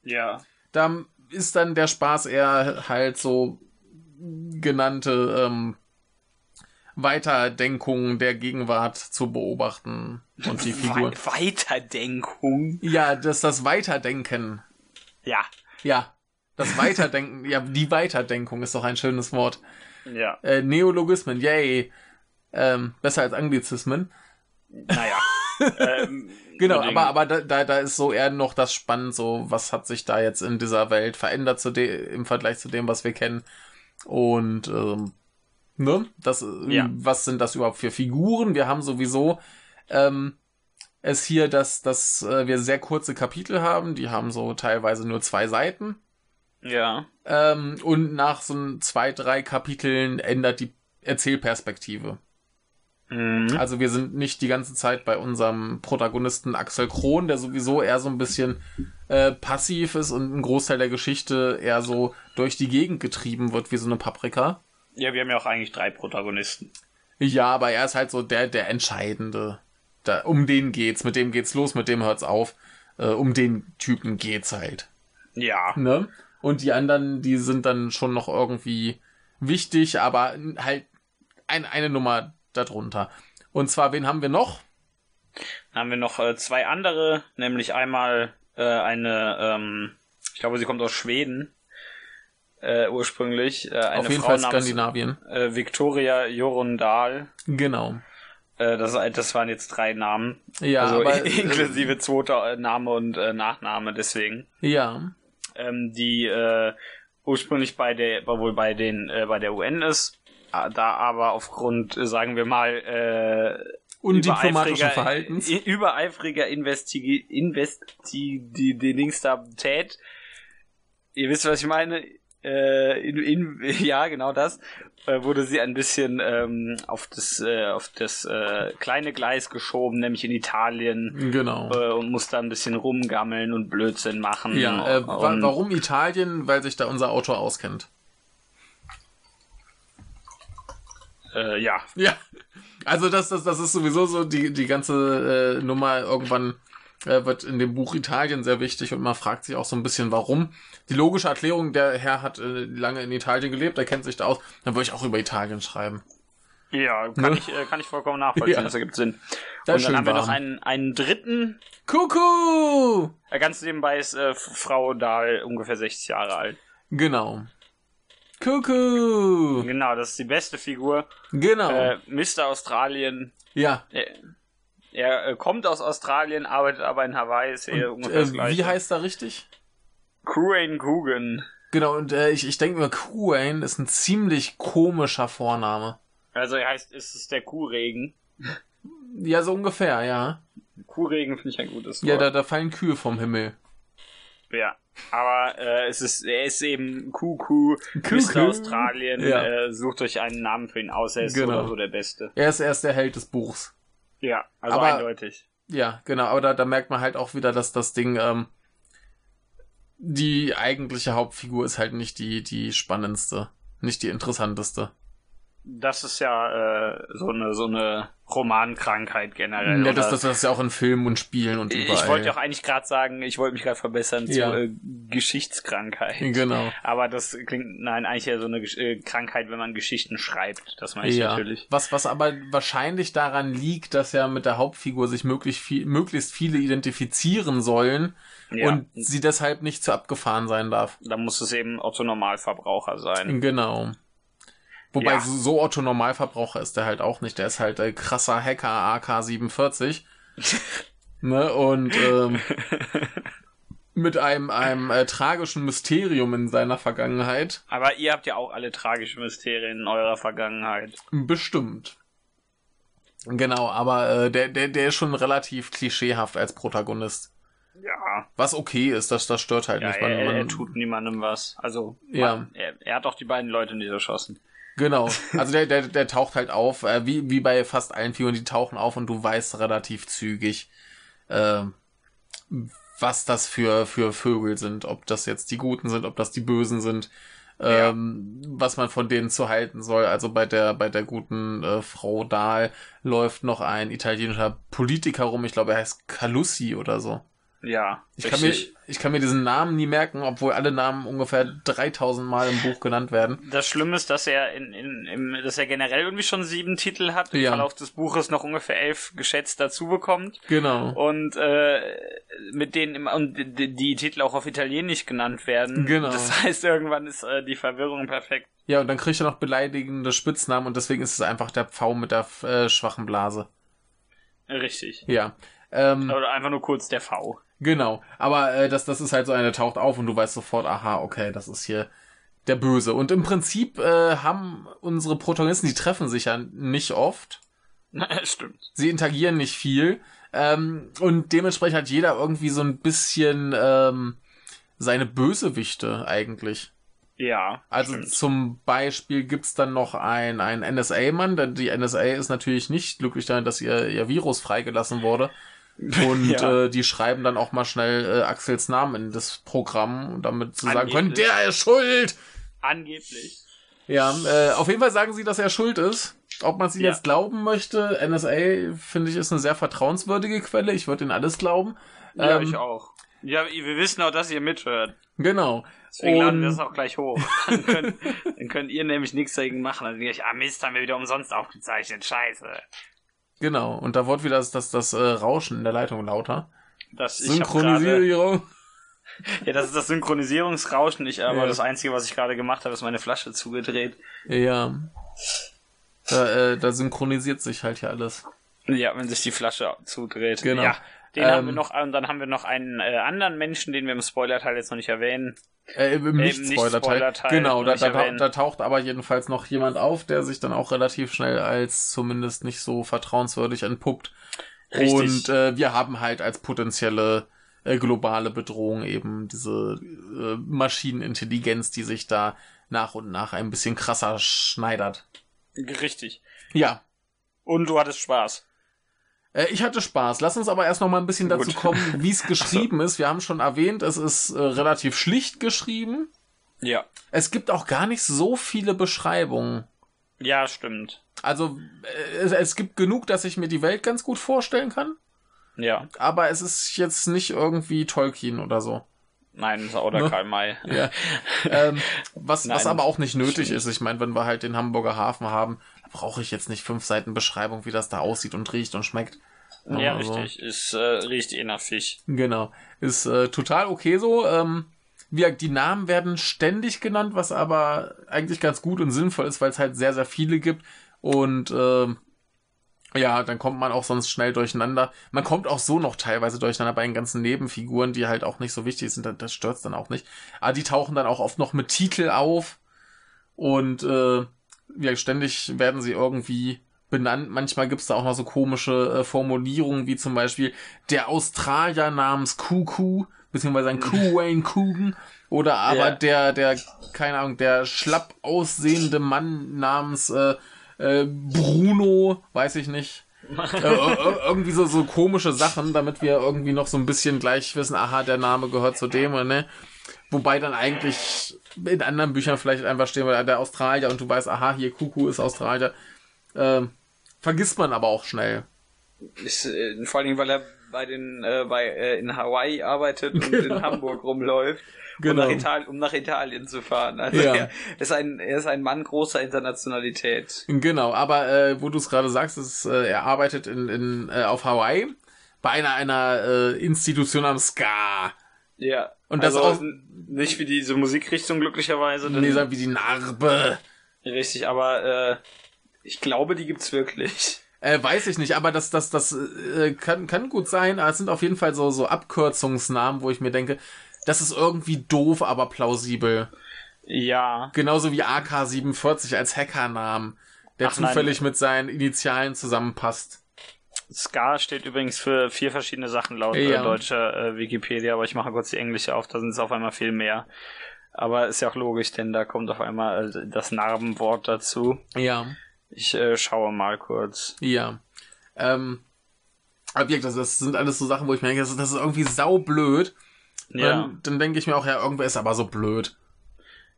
Ja. Da ist dann der Spaß eher halt so genannte ähm, Weiterdenkung der Gegenwart zu beobachten und die Figur. We Weiterdenkung. Ja, das das Weiterdenken. Ja. Ja, das Weiterdenken. ja, die Weiterdenkung ist doch ein schönes Wort. Ja. Äh, Neologismen, yay. Ähm, besser als Anglizismen. Naja. ähm, Genau, aber, aber da, da, da ist so eher noch das Spannend, so was hat sich da jetzt in dieser Welt verändert zu im Vergleich zu dem, was wir kennen. Und ähm, ne, das, äh, Ja. was sind das überhaupt für Figuren? Wir haben sowieso ähm, es hier, dass, dass äh, wir sehr kurze Kapitel haben, die haben so teilweise nur zwei Seiten. Ja. Ähm, und nach so ein zwei, drei Kapiteln ändert die Erzählperspektive. Mhm. Also wir sind nicht die ganze Zeit bei unserem Protagonisten Axel Kron, der sowieso eher so ein bisschen äh, passiv ist und ein Großteil der Geschichte eher so durch die Gegend getrieben wird wie so eine Paprika. Ja, wir haben ja auch eigentlich drei Protagonisten. Ja, aber er ist halt so der, der Entscheidende. Da, um den geht's, mit dem geht's los, mit dem hört's auf. Äh, um den Typen geht's halt. Ja. Ne? Und die anderen, die sind dann schon noch irgendwie wichtig, aber halt ein, eine Nummer darunter. Und zwar, wen haben wir noch? Dann haben wir noch äh, zwei andere, nämlich einmal äh, eine, ähm, ich glaube, sie kommt aus Schweden äh, ursprünglich. Äh, eine Auf jeden Frau Fall namens Skandinavien. äh, Victoria Jorundal. Genau. Äh, das, das waren jetzt drei Namen. Ja, also aber, inklusive zweiter äh, Name und äh, Nachname deswegen. Ja. Ähm, die ursprünglich bei der, wohl bei den, äh, bei der UN ist, da aber aufgrund, äh, sagen wir mal, äh, Undiplomatischen übereifriger- Verhaltens. übereifriger Investi Investidingstabität. Ihr wisst, was ich meine? Äh, in, in, ja, genau das. Äh, wurde sie ein bisschen ähm, auf das, äh, auf das äh, kleine Gleis geschoben, nämlich in Italien. Genau. Äh, und musste ein bisschen rumgammeln und Blödsinn machen. Ja, warum Italien? Weil sich da unser Autor auskennt. Äh, ja, Ja. Also das, das, das ist sowieso so die, die ganze äh, Nummer. Irgendwann äh, wird in dem Buch Italien sehr wichtig und man fragt sich auch so ein bisschen, warum. Die logische Erklärung, der Herr hat äh, lange in Italien gelebt, er kennt sich da aus, dann würde ich auch über Italien schreiben. Ja, kann, Ne? ich, äh, kann ich vollkommen nachvollziehen, Ja. das ergibt Sinn. Ist und dann haben wir noch warm. einen, einen dritten. Kuckuck! Äh, ganz nebenbei ist äh, Frau Dahl ungefähr 60 Jahre alt. Genau. Kuckuck! Genau, das ist die beste Figur. Genau. Äh, Mr. Australien. ja. Er, er äh, kommt aus Australien, arbeitet aber in Hawaii, ist eher Und, ungefähr das äh, gleiche. wie heißt er richtig? Crane Coogan. Genau, und äh, ich, ich denke mir, Kuhane ist ein ziemlich komischer Vorname. Also er heißt, ist es der Kuhregen. Ja, so ungefähr, ja. Kuhregen finde ich ein gutes Wort. Ja, da, da fallen Kühe vom Himmel. Ja, aber äh, es ist, er ist eben Kuku, Kuku. Mr. Australien, Ja. äh, sucht euch einen Namen für ihn aus, er ist Genau. so der Beste. Er ist erst der Held des Buchs. Ja, also Aber- eindeutig. Ja, genau, aber da, da merkt man halt auch wieder, dass das Ding, ähm, die eigentliche Hauptfigur ist halt nicht die, die spannendste, nicht die interessanteste. Das ist ja äh, so eine so eine Romankrankheit generell. Ja, das, das, das ist ja auch in Filmen und Spielen und überall. ich wollte auch eigentlich gerade sagen, ich wollte mich gerade verbessern Ja. zu äh, Geschichtskrankheit. Genau. Aber das klingt, nein, eigentlich ja so eine äh, Krankheit, wenn man Geschichten schreibt. Das meine ich Ja, natürlich. was, was aber wahrscheinlich daran liegt, dass ja mit der Hauptfigur sich möglichst, viel, möglichst viele identifizieren sollen Ja. und sie deshalb nicht zu abgefahren sein darf. Da muss es eben Otto Normalverbraucher sein. Genau. Wobei Ja. so, Otto Normalverbraucher ist der halt auch nicht. Der ist halt äh, krasser Hacker AK-47. ne? Und ähm, mit einem, einem äh, tragischen Mysterium in seiner Vergangenheit. Aber ihr habt ja auch alle tragischen Mysterien in eurer Vergangenheit. Bestimmt. Genau, aber äh, der, der, der ist schon relativ klischeehaft als Protagonist. Ja. Was okay ist, das, das stört halt Ja, nicht. Man, er, er tut niemandem was. Also, Ja. man, er, er hat auch die beiden Leute nicht erschossen. Genau. Also der, der, der taucht halt auf, äh, wie, wie bei fast allen Figuren, die tauchen auf und du weißt relativ zügig, äh, was das für, für Vögel sind, ob das jetzt die Guten sind, ob das die Bösen sind, ähm, was man von denen zu halten soll. Also bei der, bei der guten äh, Frau Dahl läuft noch ein italienischer Politiker rum, ich glaube, er heißt Calussi oder so. Ja, Ich kann, mir, richtig. ich kann mir diesen Namen nie merken, obwohl alle Namen ungefähr 3000 Mal im Buch genannt werden. Das Schlimme ist, dass er in, in, im, dass er generell irgendwie schon sieben Titel hat. Im Ja. Verlauf des Buches noch ungefähr elf geschätzt dazu bekommt. Genau. Und äh, mit denen im, und die, die Titel auch auf Italienisch genannt werden. Genau. Das heißt, irgendwann ist äh, die Verwirrung perfekt. Ja, und dann kriegt er noch beleidigende Spitznamen und deswegen ist es einfach der Pfau mit der äh, schwachen Blase. Richtig. Ja. Ähm, Oder einfach nur kurz der V. genau. Aber äh, das, das ist halt so eine, taucht auf und du weißt sofort, aha, okay, das ist hier der Böse. Und im Prinzip äh, haben unsere Protagonisten, die treffen sich ja nicht oft. Stimmt. Sie interagieren nicht viel. Ähm, und dementsprechend hat jeder irgendwie so ein bisschen ähm, seine Bösewichte eigentlich. Ja. Also stimmt. zum Beispiel gibt's dann noch ein, ein NSA-Mann, denn die NSA ist natürlich nicht glücklich daran, dass ihr, ihr Virus freigelassen wurde. Und Ja. äh, die schreiben dann auch mal schnell äh, Axels Namen in das Programm, damit sie sagen können, der ist schuld. Angeblich. Ja, äh, auf jeden Fall sagen sie, dass er schuld ist. Ob man sie Ja. jetzt glauben möchte, NSA finde ich ist eine sehr vertrauenswürdige Quelle. Ich würde ihnen alles glauben. Ja, Ähm, ich auch. Ja, wir wissen auch, dass ihr mithört. Genau. Deswegen laden wir das auch gleich hoch. Dann könnt, dann könnt ihr nämlich nichts dagegen machen. Dann denke ich, ah Mist, haben wir wieder umsonst aufgezeichnet. Scheiße. Genau. Und da wurde wieder das, das, das äh, Rauschen in der Leitung lauter. Das, Synchronisierung. ja, das ist das Synchronisierungsrauschen. Ich, aber Ja. das Einzige, was ich gerade gemacht habe, ist meine Flasche zugedreht. Ja. Da, äh, da synchronisiert sich halt hier alles. Ja, wenn sich die Flasche zudreht. Genau. Ja, den Ähm, haben wir noch, und dann haben wir noch einen äh, anderen Menschen, den wir im Spoiler-Teil jetzt noch nicht erwähnen. Äh, Im Nicht-Spoiler-Teil. Genau, da, da, da taucht aber jedenfalls noch jemand auf, der sich dann auch relativ schnell als zumindest nicht so vertrauenswürdig entpuppt. Richtig. Und äh, wir haben halt als potenzielle äh, globale Bedrohung eben diese äh, Maschinenintelligenz, die sich da nach und nach ein bisschen krasser schneidert. Richtig. Ja, Und du hattest Spaß. Äh, Ich hatte Spaß. Lass uns aber erst noch mal ein bisschen dazu Gut. kommen, wie es geschrieben ist. Wir haben schon erwähnt, es ist äh, relativ schlicht geschrieben. Ja. Es gibt auch gar nicht so viele Beschreibungen. Ja, stimmt. Also äh, es, es gibt genug, dass ich mir die Welt ganz gut vorstellen kann. Ja. Aber es ist jetzt nicht irgendwie Tolkien oder so. Nein, oder Ne? Karl May. Ja. ähm, was, was aber auch nicht nötig stimmt. ist. Ich meine, wenn wir halt den Hamburger Hafen haben, brauche ich jetzt nicht fünf Seiten Beschreibung, wie das da aussieht und riecht und schmeckt. Ja, Also- richtig. Es äh, riecht eh nach Fisch. Genau. Ist äh, total okay so. Ähm, wie, die Namen werden ständig genannt, was aber eigentlich ganz gut und sinnvoll ist, weil es halt sehr, sehr viele gibt. Und ähm, ja, dann kommt man auch sonst schnell durcheinander. Man kommt auch so noch teilweise durcheinander bei den ganzen Nebenfiguren, die halt auch nicht so wichtig sind. Das- stört's dann auch nicht. Aber die tauchen dann auch oft noch mit Titel auf. Und äh, ja, ständig werden sie irgendwie benannt. Manchmal gibt's da auch noch so komische äh, Formulierungen, wie zum Beispiel der Australier namens Kuku, beziehungsweise ein Kuwayne Kugen. Oder aber Ja. der, der, keine Ahnung, der schlapp aussehende Mann namens äh, äh, Bruno, weiß ich nicht. äh, äh, irgendwie so, so komische Sachen, damit wir irgendwie noch so ein bisschen gleich wissen, aha, der Name gehört zu dem, oder ne? Wobei dann eigentlich in anderen Büchern vielleicht einfach stehen würde, der Australier und du weißt, aha, hier Kuku ist Australier. Ähm, vergisst man aber auch schnell. Ist, äh, vor allen Dingen, weil er bei den äh, bei äh, in Hawaii arbeitet und Genau. in Hamburg rumläuft, Genau. um, nach Italien, um nach Italien zu fahren. Also Ja. er ist ein er ist ein Mann großer Internationalität. Genau, aber äh, wo du es gerade sagst, ist, äh, er arbeitet in, in, äh, auf Hawaii bei einer, einer äh, Institution am Ska. Ja. Und das also auch- nicht wie diese Musikrichtung glücklicherweise. Nee, sagen wie die Narbe. Richtig, aber äh, ich glaube, die gibt's wirklich. Äh, weiß ich nicht, aber das, das, das äh, kann, kann gut sein. Aber es sind auf jeden Fall so, so Abkürzungsnamen, wo ich mir denke, das ist irgendwie doof, aber plausibel. Ja. Genauso wie AK-47 als Hackernamen, der Ach nein. zufällig mit seinen Initialen zusammenpasst. Ska steht übrigens für vier verschiedene Sachen laut äh, Ja. deutscher äh, Wikipedia, aber ich mache kurz die englische auf, da sind es auf einmal viel mehr. Aber ist ja auch logisch, denn da kommt auf einmal äh, das Narbenwort dazu. Ja, Ich äh, schaue mal kurz. ja. Ähm, Objekt, das, das sind alles so Sachen, wo ich mir denke, das ist, das ist irgendwie saublöd. Ja, Dann, dann denke ich mir auch, ja, irgendwer ist aber so blöd.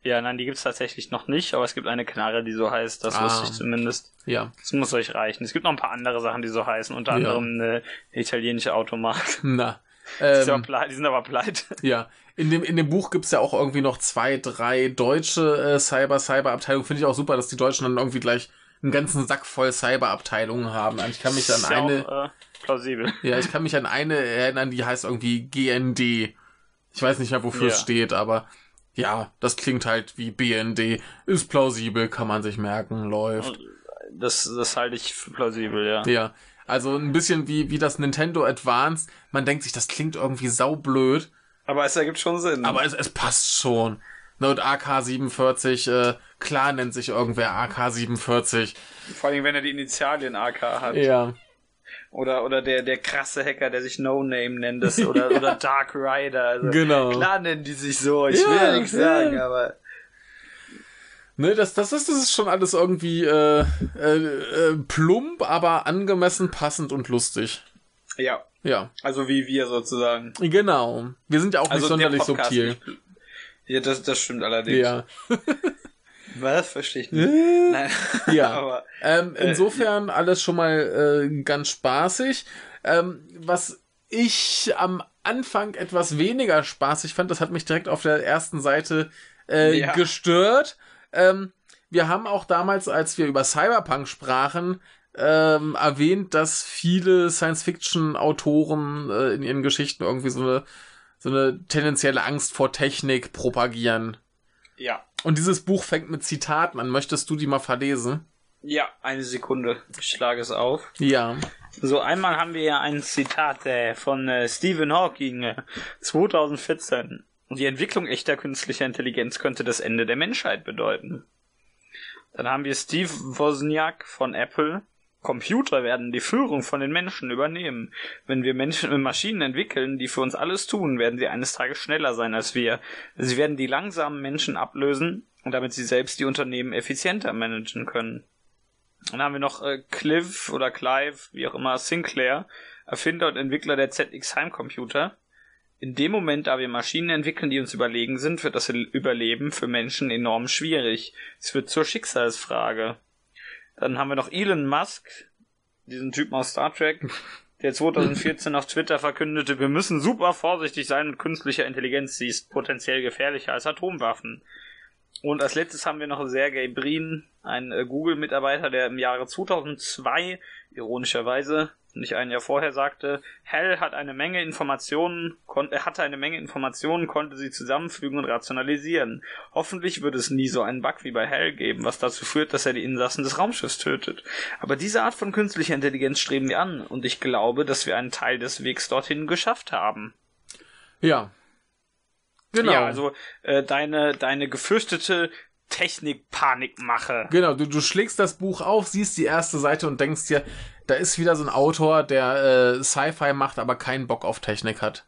ja, nein, die gibt's tatsächlich noch nicht, aber es gibt eine Knarre, die so heißt, das Ah. wusste ich zumindest. Ja. Das muss euch reichen. Es gibt noch ein paar andere Sachen, die so heißen, unter Ja. anderem eine italienische Automarke. Na. Die, sind aber Ähm, pleite, die sind aber pleite. ja. In dem, in dem Buch gibt's ja auch irgendwie noch zwei, drei deutsche äh, Cyber-Cyber-Abteilungen. Finde ich auch super, dass die Deutschen dann irgendwie gleich einen ganzen Sack voll Cyber-Abteilungen haben. Ich kann mich an eine, auch, äh, plausibel. ja, ich kann mich an eine erinnern, die heißt irgendwie GND. Ich weiß nicht mehr, wofür es Ja. steht, aber ja, das klingt halt wie BND. Ist plausibel, kann man sich merken, läuft. Das, das halte ich für plausibel, ja. Ja, also ein bisschen wie, wie das Nintendo Advance. Man denkt sich, das klingt irgendwie saublöd, Aber es ergibt schon Sinn. aber es, es passt schon. Ne, Und AK-47, äh, klar nennt sich irgendwer AK-47. Vor allem, wenn er die Initialien AK hat. Ja. Oder, oder der, der krasse Hacker, der sich No Name nennt, das, oder, oder Dark Rider. Also, Genau. Klar nennen die sich so, ich Ja, will ja nichts ja. sagen, aber. Ne, das, das, ist, das ist schon alles irgendwie äh, äh, äh, plump, aber angemessen, passend und lustig. Ja. Ja. Also wie wir sozusagen. Genau. Wir sind ja auch also nicht sonderlich subtil. Nicht, ja, das, das stimmt allerdings. Ja. Was? Verstehe ich nicht. Äh, Nein. Ja. Aber Ähm, Äh, insofern alles schon mal äh, ganz spaßig. Ähm, was ich am Anfang etwas weniger spaßig fand, das hat mich direkt auf der ersten Seite äh, Ja. gestört. Ähm, wir haben auch damals, als wir über Cyberpunk sprachen, ähm, erwähnt, dass viele Science-Fiction-Autoren äh, in ihren Geschichten irgendwie so eine, so eine tendenzielle Angst vor Technik propagieren. ja. Und dieses Buch fängt mit Zitaten an. Möchtest du die mal verlesen? Ja, eine Sekunde. Ich schlage es auf. Ja. So, einmal haben wir ja ein Zitat äh, von äh, Stephen Hawking äh, 2014. Die Entwicklung echter künstlicher Intelligenz könnte das Ende der Menschheit bedeuten. Dann haben wir Steve Wozniak von Apple. Computer werden die Führung von den Menschen übernehmen. Wenn wir Menschen äh, Maschinen entwickeln, die für uns alles tun, werden sie eines Tages schneller sein als wir. Sie werden die langsamen Menschen ablösen, damit sie selbst die Unternehmen effizienter managen können. Dann haben wir noch äh, Clive oder Clive, wie auch immer, Sinclair, Erfinder und Entwickler der ZX Heimcomputer. In dem Moment, da wir Maschinen entwickeln, die uns überlegen sind, wird das Überleben für Menschen enorm schwierig. Es wird zur Schicksalsfrage. Dann haben wir noch Elon Musk, diesen Typen aus Star Trek, der 2014 auf Twitter verkündete, wir müssen super vorsichtig sein mit künstlicher Intelligenz, sie ist potenziell gefährlicher als Atomwaffen. Und als letztes haben wir noch Sergey Brin, ein äh, Google-Mitarbeiter, der im Jahre 2002, ironischerweise, nicht ein Jahr vorher sagte, Hell hat eine Menge Informationen, er hatte eine Menge Informationen, konnte sie zusammenfügen und rationalisieren. Hoffentlich wird es nie so einen Bug wie bei Hell geben, was dazu führt, dass er die Insassen des Raumschiffs tötet. Aber diese Art von künstlicher Intelligenz streben wir an, und ich glaube, dass wir einen Teil des Wegs dorthin geschafft haben. Ja. Genau. Ja, also äh, deine, deine gefürchtete Technik-Panikmache. Genau, du, du schlägst das Buch auf, siehst die erste Seite und denkst dir, da ist wieder so ein Autor, der äh, Sci-Fi macht, aber keinen Bock auf Technik hat.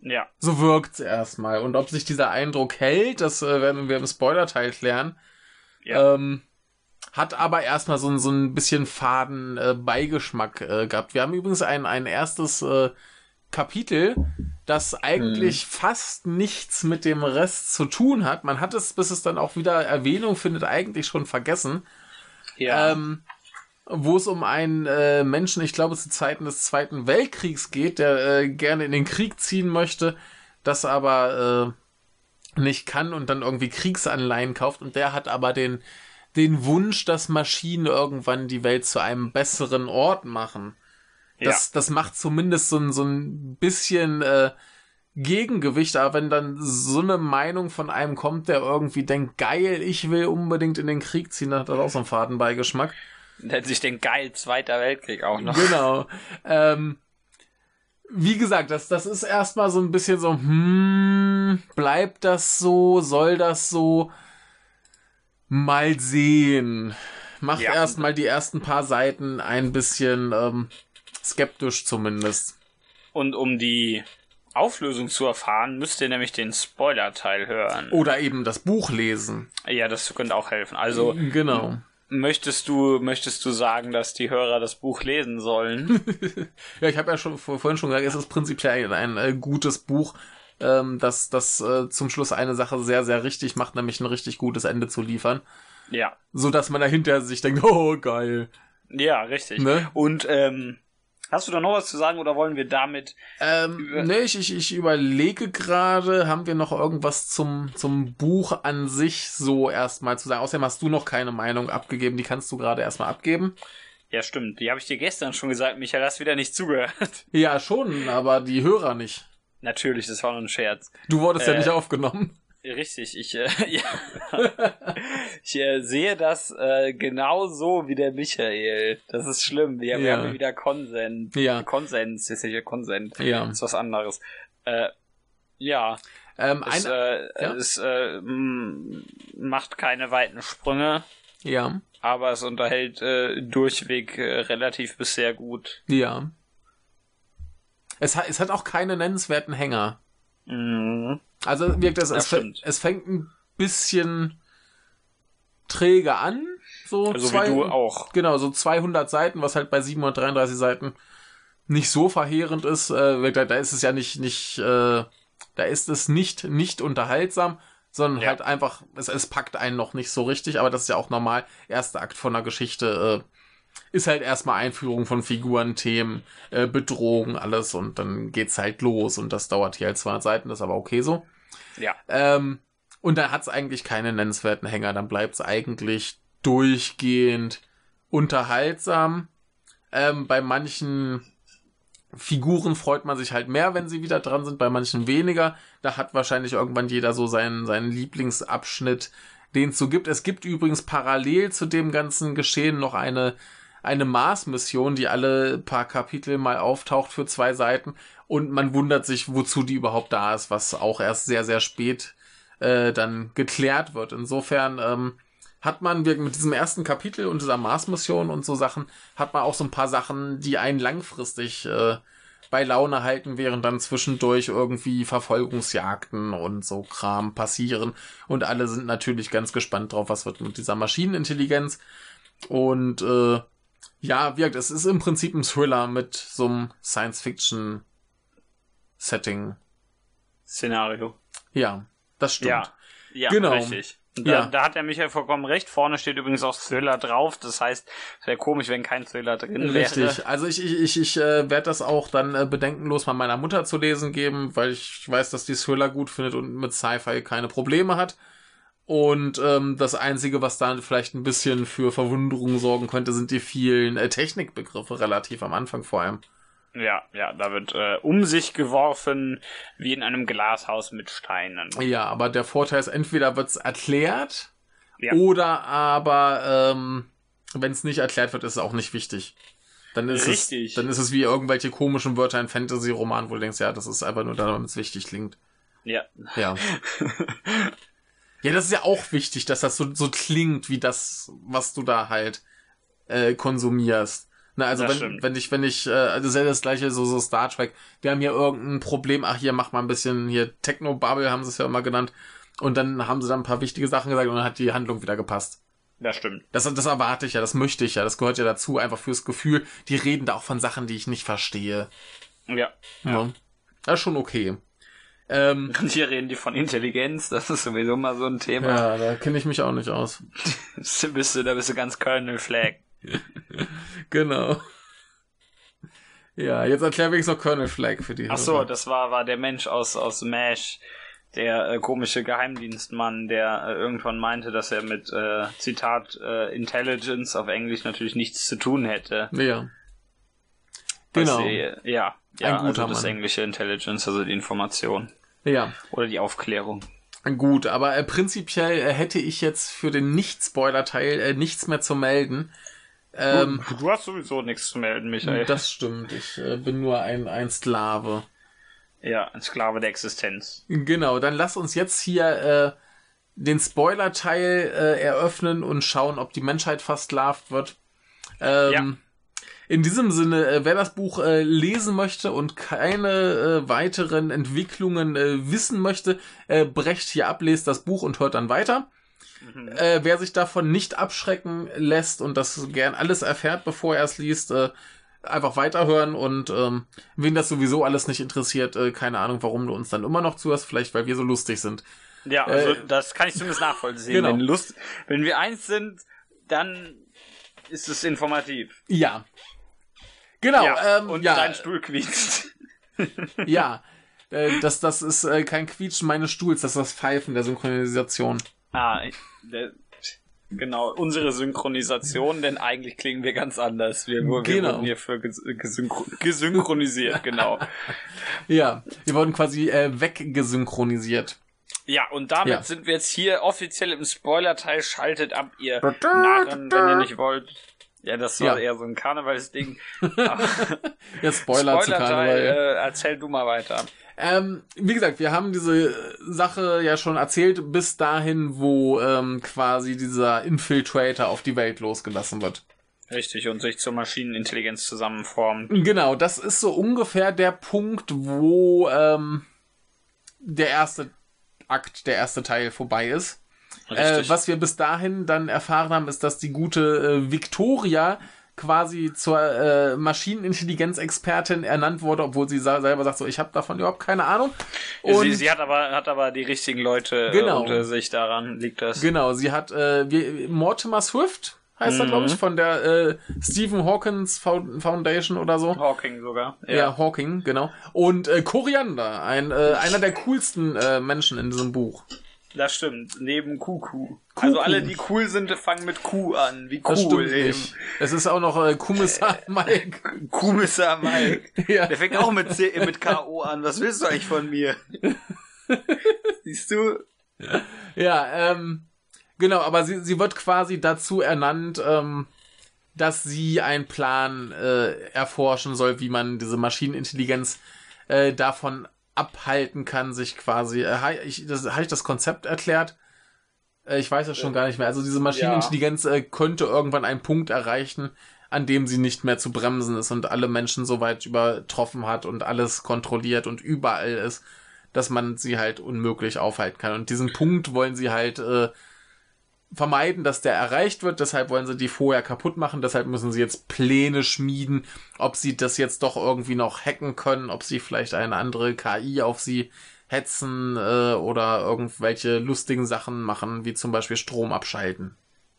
Ja. So wirkt's erstmal. Und ob sich dieser Eindruck hält, das äh, werden wir im Spoiler-Teil klären. Ja. Ähm, hat aber erstmal so, ein- so ein bisschen faden äh, Beigeschmack äh, gehabt. Wir haben übrigens ein, ein erstes äh, Kapitel, das eigentlich fast nichts mit dem Rest zu tun hat. Man hat es, bis es dann auch wieder Erwähnung findet, eigentlich schon vergessen. Ja. Ähm, wo es um einen äh, Menschen, ich glaube zu Zeiten des Zweiten Weltkriegs geht, der äh, gerne in den Krieg ziehen möchte, das aber äh, nicht kann und dann irgendwie Kriegsanleihen kauft und der hat aber den den Wunsch, dass Maschinen irgendwann die Welt zu einem besseren Ort machen. Das, das macht zumindest so ein, so ein bisschen äh, Gegengewicht, aber wenn dann so eine Meinung von einem kommt, der irgendwie denkt, geil, ich will unbedingt in den Krieg ziehen, dann hat das auch so einen Fadenbeigeschmack. Nennt sich den geil Zweiter Weltkrieg auch noch. Genau. Ähm, wie gesagt, das, das ist erstmal so ein bisschen so, hm, bleibt das so, soll das so? Mal sehen. Macht Ja. erstmal die ersten paar Seiten ein bisschen ähm, skeptisch zumindest. Und um die Auflösung zu erfahren, müsst ihr nämlich den Spoiler-Teil hören. Oder eben das Buch lesen. Ja, das könnte auch helfen. Also, Genau. möchtest du, möchtest du sagen, dass die Hörer das Buch lesen sollen? Ja, ich habe ja schon vor- vorhin schon gesagt, es ist prinzipiell ein, ein äh, gutes Buch, ähm, das, das äh, zum Schluss eine Sache sehr, sehr richtig macht, nämlich ein richtig gutes Ende zu liefern. ja. So dass man dahinter sich denkt, oh, geil. Ja, richtig. Ne? Und, ähm, hast du da noch was zu sagen oder wollen wir damit Ähm, nee, ich, ich, ich überlege gerade, haben wir noch irgendwas zum, zum Buch an sich so erstmal zu sagen? Außerdem hast du noch keine Meinung abgegeben, die kannst du gerade erstmal abgeben. Ja, stimmt. Die habe ich dir gestern schon gesagt. Michael, hast wieder nicht zugehört. Ja, schon, aber die Hörer nicht. Natürlich, das war nur ein Scherz. Du wurdest ja Äh, nicht aufgenommen. Richtig, ich, äh, ja. ich äh, sehe das äh, genau so wie der Michael. Das ist schlimm. Wir, wir Ja. haben hier wieder Konsens. Ja. Konsens, ist ja Konsens. Ja. Das ist was anderes. Äh, ja, Ähm, es, ein, äh, ja? es äh, macht keine weiten Sprünge, ja, aber es unterhält äh, durchweg äh, relativ bis sehr gut. ja. Es, hat- es hat auch keine nennenswerten Hänger. Mhm. Also wirkt es, Das es, es fängt ein bisschen träge an. So, So zwei, wie du auch. Genau, so 200 Seiten, was halt bei 733 Seiten nicht so verheerend ist. Äh, da, da ist es ja nicht, nicht, äh, da ist es nicht, nicht unterhaltsam, sondern Ja. halt einfach, es, es packt einen noch nicht so richtig, aber das ist ja auch normal. Erster Akt von der Geschichte äh, ist halt erstmal Einführung von Figuren, Themen, äh, Bedrohung, alles und dann geht's halt los und das dauert hier halt 200 Seiten, das ist aber okay so. Ja. Ähm, und dann hat's eigentlich keine nennenswerten Hänger, dann bleibt's eigentlich durchgehend unterhaltsam. Ähm, bei manchen Figuren freut man sich halt mehr, wenn sie wieder dran sind, bei manchen weniger. Da hat wahrscheinlich irgendwann jeder so seinen, seinen Lieblingsabschnitt, den es so gibt. Es gibt übrigens parallel zu dem ganzen Geschehen noch eine, eine Mars-Mission, die alle paar Kapitel mal auftaucht für zwei Seiten. Und man wundert sich, wozu die überhaupt da ist, was auch erst sehr, sehr spät äh, dann geklärt wird. Insofern ähm, hat man mit diesem ersten Kapitel und dieser Mars-Mission und so Sachen, hat man auch so ein paar Sachen, die einen langfristig äh, bei Laune halten, während dann zwischendurch irgendwie Verfolgungsjagden und so Kram passieren. Und alle sind natürlich ganz gespannt drauf, was wird mit dieser Maschinenintelligenz. Und äh, ja, wirkt, es ist im Prinzip ein Thriller mit so einem Science-Fiction-Setting. Szenario. Ja, das stimmt. Ja. Ja, Genau. richtig. Da, Ja. da hat der Michael vollkommen recht. Vorne steht übrigens auch Thriller drauf. Das heißt, es wäre komisch, wenn kein Thriller drin wäre. Richtig. Also ich, ich, ich, ich äh, werde das auch dann äh, bedenkenlos mal meiner Mutter zu lesen geben, weil ich weiß, dass die Thriller gut findet und mit Sci-Fi keine Probleme hat. Und ähm, das Einzige, was da vielleicht ein bisschen für Verwunderung sorgen könnte, sind die vielen äh, Technikbegriffe relativ am Anfang vor allem. Ja, ja, da wird äh, um sich geworfen wie in einem Glashaus mit Steinen. Ja, aber der Vorteil ist, entweder wird's erklärt Ja. oder aber ähm, wenn es nicht erklärt wird, ist es auch nicht wichtig. Dann ist Richtig. es dann ist es wie irgendwelche komischen Wörter in Fantasy-Romanen, wo du denkst, ja, das ist einfach nur da, damit es wichtig klingt. Ja. Ja. ja, das ist ja auch wichtig, dass das so, so klingt, wie das, was du da halt äh, konsumierst. Na, also Das wenn, stimmt. wenn ich, wenn ich, äh, also das ist ja das gleiche, so, so Star Trek, wir haben hier irgendein Problem, ach hier, mach mal ein bisschen hier Techno-Bubble, haben sie es ja immer genannt. Und dann haben sie dann ein paar wichtige Sachen gesagt und dann hat die Handlung wieder gepasst. Das stimmt. Das, das erwarte ich ja, das möchte ich ja, das gehört ja dazu, einfach fürs Gefühl. Die reden da auch von Sachen, die ich nicht verstehe. Ja. Ja. Das ist schon okay. Ähm, Und hier reden die von Intelligenz, das ist sowieso mal so ein Thema. ja, da kenne ich mich auch nicht aus. Da bist du, da bist du ganz Colonel Flag. Genau. Ja, jetzt erklär wenigstens noch Colonel Flag für die Ach so, Hörer. das war, war der Mensch aus, aus MASH, der äh, komische Geheimdienstmann, der äh, irgendwann meinte, dass er mit, äh, Zitat, äh, Intelligence auf Englisch natürlich nichts zu tun hätte. Ja. Genau. sie- ja, ja, Ein guter also das Mann. englische Intelligence, also die Information. Ja, Oder die Aufklärung. gut, aber äh, prinzipiell äh, hätte ich jetzt für den Nicht-Spoiler-Teil äh, nichts mehr zu melden. Ähm, du hast sowieso nichts zu melden, Michael. das stimmt, ich äh, bin nur ein, ein Sklave. ja, ein Sklave der Existenz. Genau, dann lass uns jetzt hier äh, den Spoiler-Teil äh, eröffnen und schauen, ob die Menschheit versklavt wird. Ähm, In diesem Sinne, äh, wer das Buch äh, lesen möchte und keine äh, weiteren Entwicklungen wissen möchte, brecht hier ab, lest das Buch und hört dann weiter. Äh, wer sich davon nicht abschrecken lässt und das gern alles erfährt, bevor er es liest, äh, einfach weiterhören und ähm, wen das sowieso alles nicht interessiert, äh, keine Ahnung, warum du uns dann immer noch zuhörst, vielleicht weil wir so lustig sind. Ja, also das kann ich zumindest nachvollziehen. genau. Wenn, Lust, wenn wir eins sind, dann ist es informativ. Ja. Genau, ja, ähm, und ja, dein Stuhl quietscht. ja. Äh, das, das ist äh, kein Quietschen meines Stuhls, das ist das Pfeifen der Synchronisation. Ah, ich- der, genau, unsere Synchronisation, denn eigentlich klingen wir ganz anders. Wir, wir Genau. wurden hierfür ges gesynchro gesynchronisiert, genau. Ja, wir wurden quasi äh, weggesynchronisiert. Ja, und damit Ja. sind wir jetzt hier offiziell im Spoiler-Teil. Schaltet ab, ihr Narren, wenn ihr nicht wollt. Ja, das war Ja. eher so ein Karnevalsding. Ja, Spoiler, zu Spoiler-Teil, Karneval. äh, erzähl du mal weiter. Ähm, wie gesagt, wir haben diese Sache ja schon erzählt, bis dahin, wo ähm, quasi dieser Infiltrator auf die Welt losgelassen wird. Richtig, und sich zur Maschinenintelligenz zusammenformt. Genau, das ist so ungefähr der Punkt, wo ähm, der erste Akt, der erste Teil vorbei ist. Äh, was wir bis dahin dann erfahren haben, ist, dass die gute äh, Victoria quasi zur äh, Maschinenintelligenzexpertin ernannt wurde, obwohl sie selber sagt, so ich habe davon überhaupt keine Ahnung. Und sie, sie hat aber hat aber die richtigen Leute genau, äh, unter sich daran liegt das. Genau, sie hat äh, wie, Mortimer Swift heißt mhm. er glaube ich von der äh, Stephen Hawkins Foundation oder so. Hawking sogar. Ja, ja Hawking genau. Und äh, Koriander, ein äh, einer der coolsten äh, Menschen in diesem Buch. Das stimmt, neben Kuku. Also alle, die cool sind, fangen mit Q an. Wie cool eben. Es ist auch noch äh, Kommissar Mike. Kommissar Mike. ja. Der fängt auch mit, C mit K.O. an. Was willst du eigentlich von mir? Siehst du? Ja, ähm, genau, aber sie, sie wird quasi dazu ernannt, ähm, dass sie einen Plan äh, erforschen soll, wie man diese Maschinenintelligenz äh, davon abhalten kann, sich quasi. Äh, ich, das, habe ich das Konzept erklärt? Äh, ich weiß es schon gar nicht mehr. Also diese Maschinenintelligenz ja. äh, könnte irgendwann einen Punkt erreichen, an dem sie nicht mehr zu bremsen ist und alle Menschen so weit übertroffen hat und alles kontrolliert und überall ist, dass man sie halt unmöglich aufhalten kann. Und diesen Punkt wollen sie halt äh, vermeiden, dass der erreicht wird. Deshalb wollen sie die vorher kaputt machen. Deshalb müssen sie jetzt Pläne schmieden, ob sie das jetzt doch irgendwie noch hacken können, ob sie vielleicht eine andere KI auf sie hetzen äh, oder irgendwelche lustigen Sachen machen, wie zum Beispiel Strom abschalten.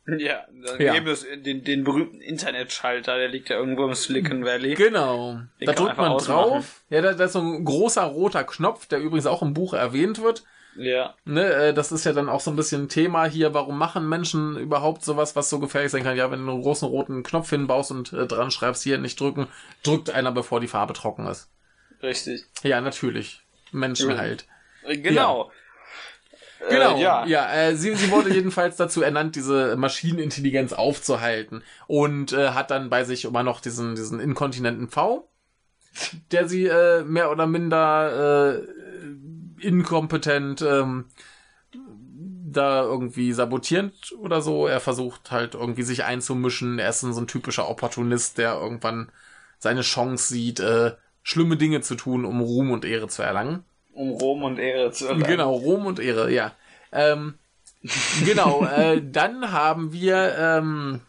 Ja, dann ja. eben das, den, den berühmten Internetschalter, der liegt ja irgendwo im Silicon Valley. Genau. Den da drückt man drauf. Ja, da, da ist so ein großer roter Knopf, der übrigens auch im Buch erwähnt wird. Ja. Ne, äh, das ist ja dann auch so ein bisschen Thema hier, warum machen Menschen überhaupt sowas, was so gefährlich sein kann? Ja, wenn du einen großen roten Knopf hinbaust und äh, dran schreibst, hier nicht drücken, drückt einer, bevor die Farbe trocken ist. Richtig. Ja, natürlich. Menschen ja. halt. Genau. Ja. Genau, äh, ja. ja äh, sie, sie wurde jedenfalls dazu ernannt, diese Maschinenintelligenz aufzuhalten und äh, hat dann bei sich immer noch diesen, diesen inkontinenten V, der sie äh, mehr oder minder äh, inkompetent ähm, da irgendwie sabotierend oder so. Er versucht halt irgendwie sich einzumischen. Er ist so ein typischer Opportunist, der irgendwann seine Chance sieht, äh, schlimme Dinge zu tun, um Ruhm und Ehre zu erlangen. Um Ruhm und Ehre zu erlangen. Genau, Ruhm und Ehre, ja. Ähm, genau, äh, dann haben wir ähm,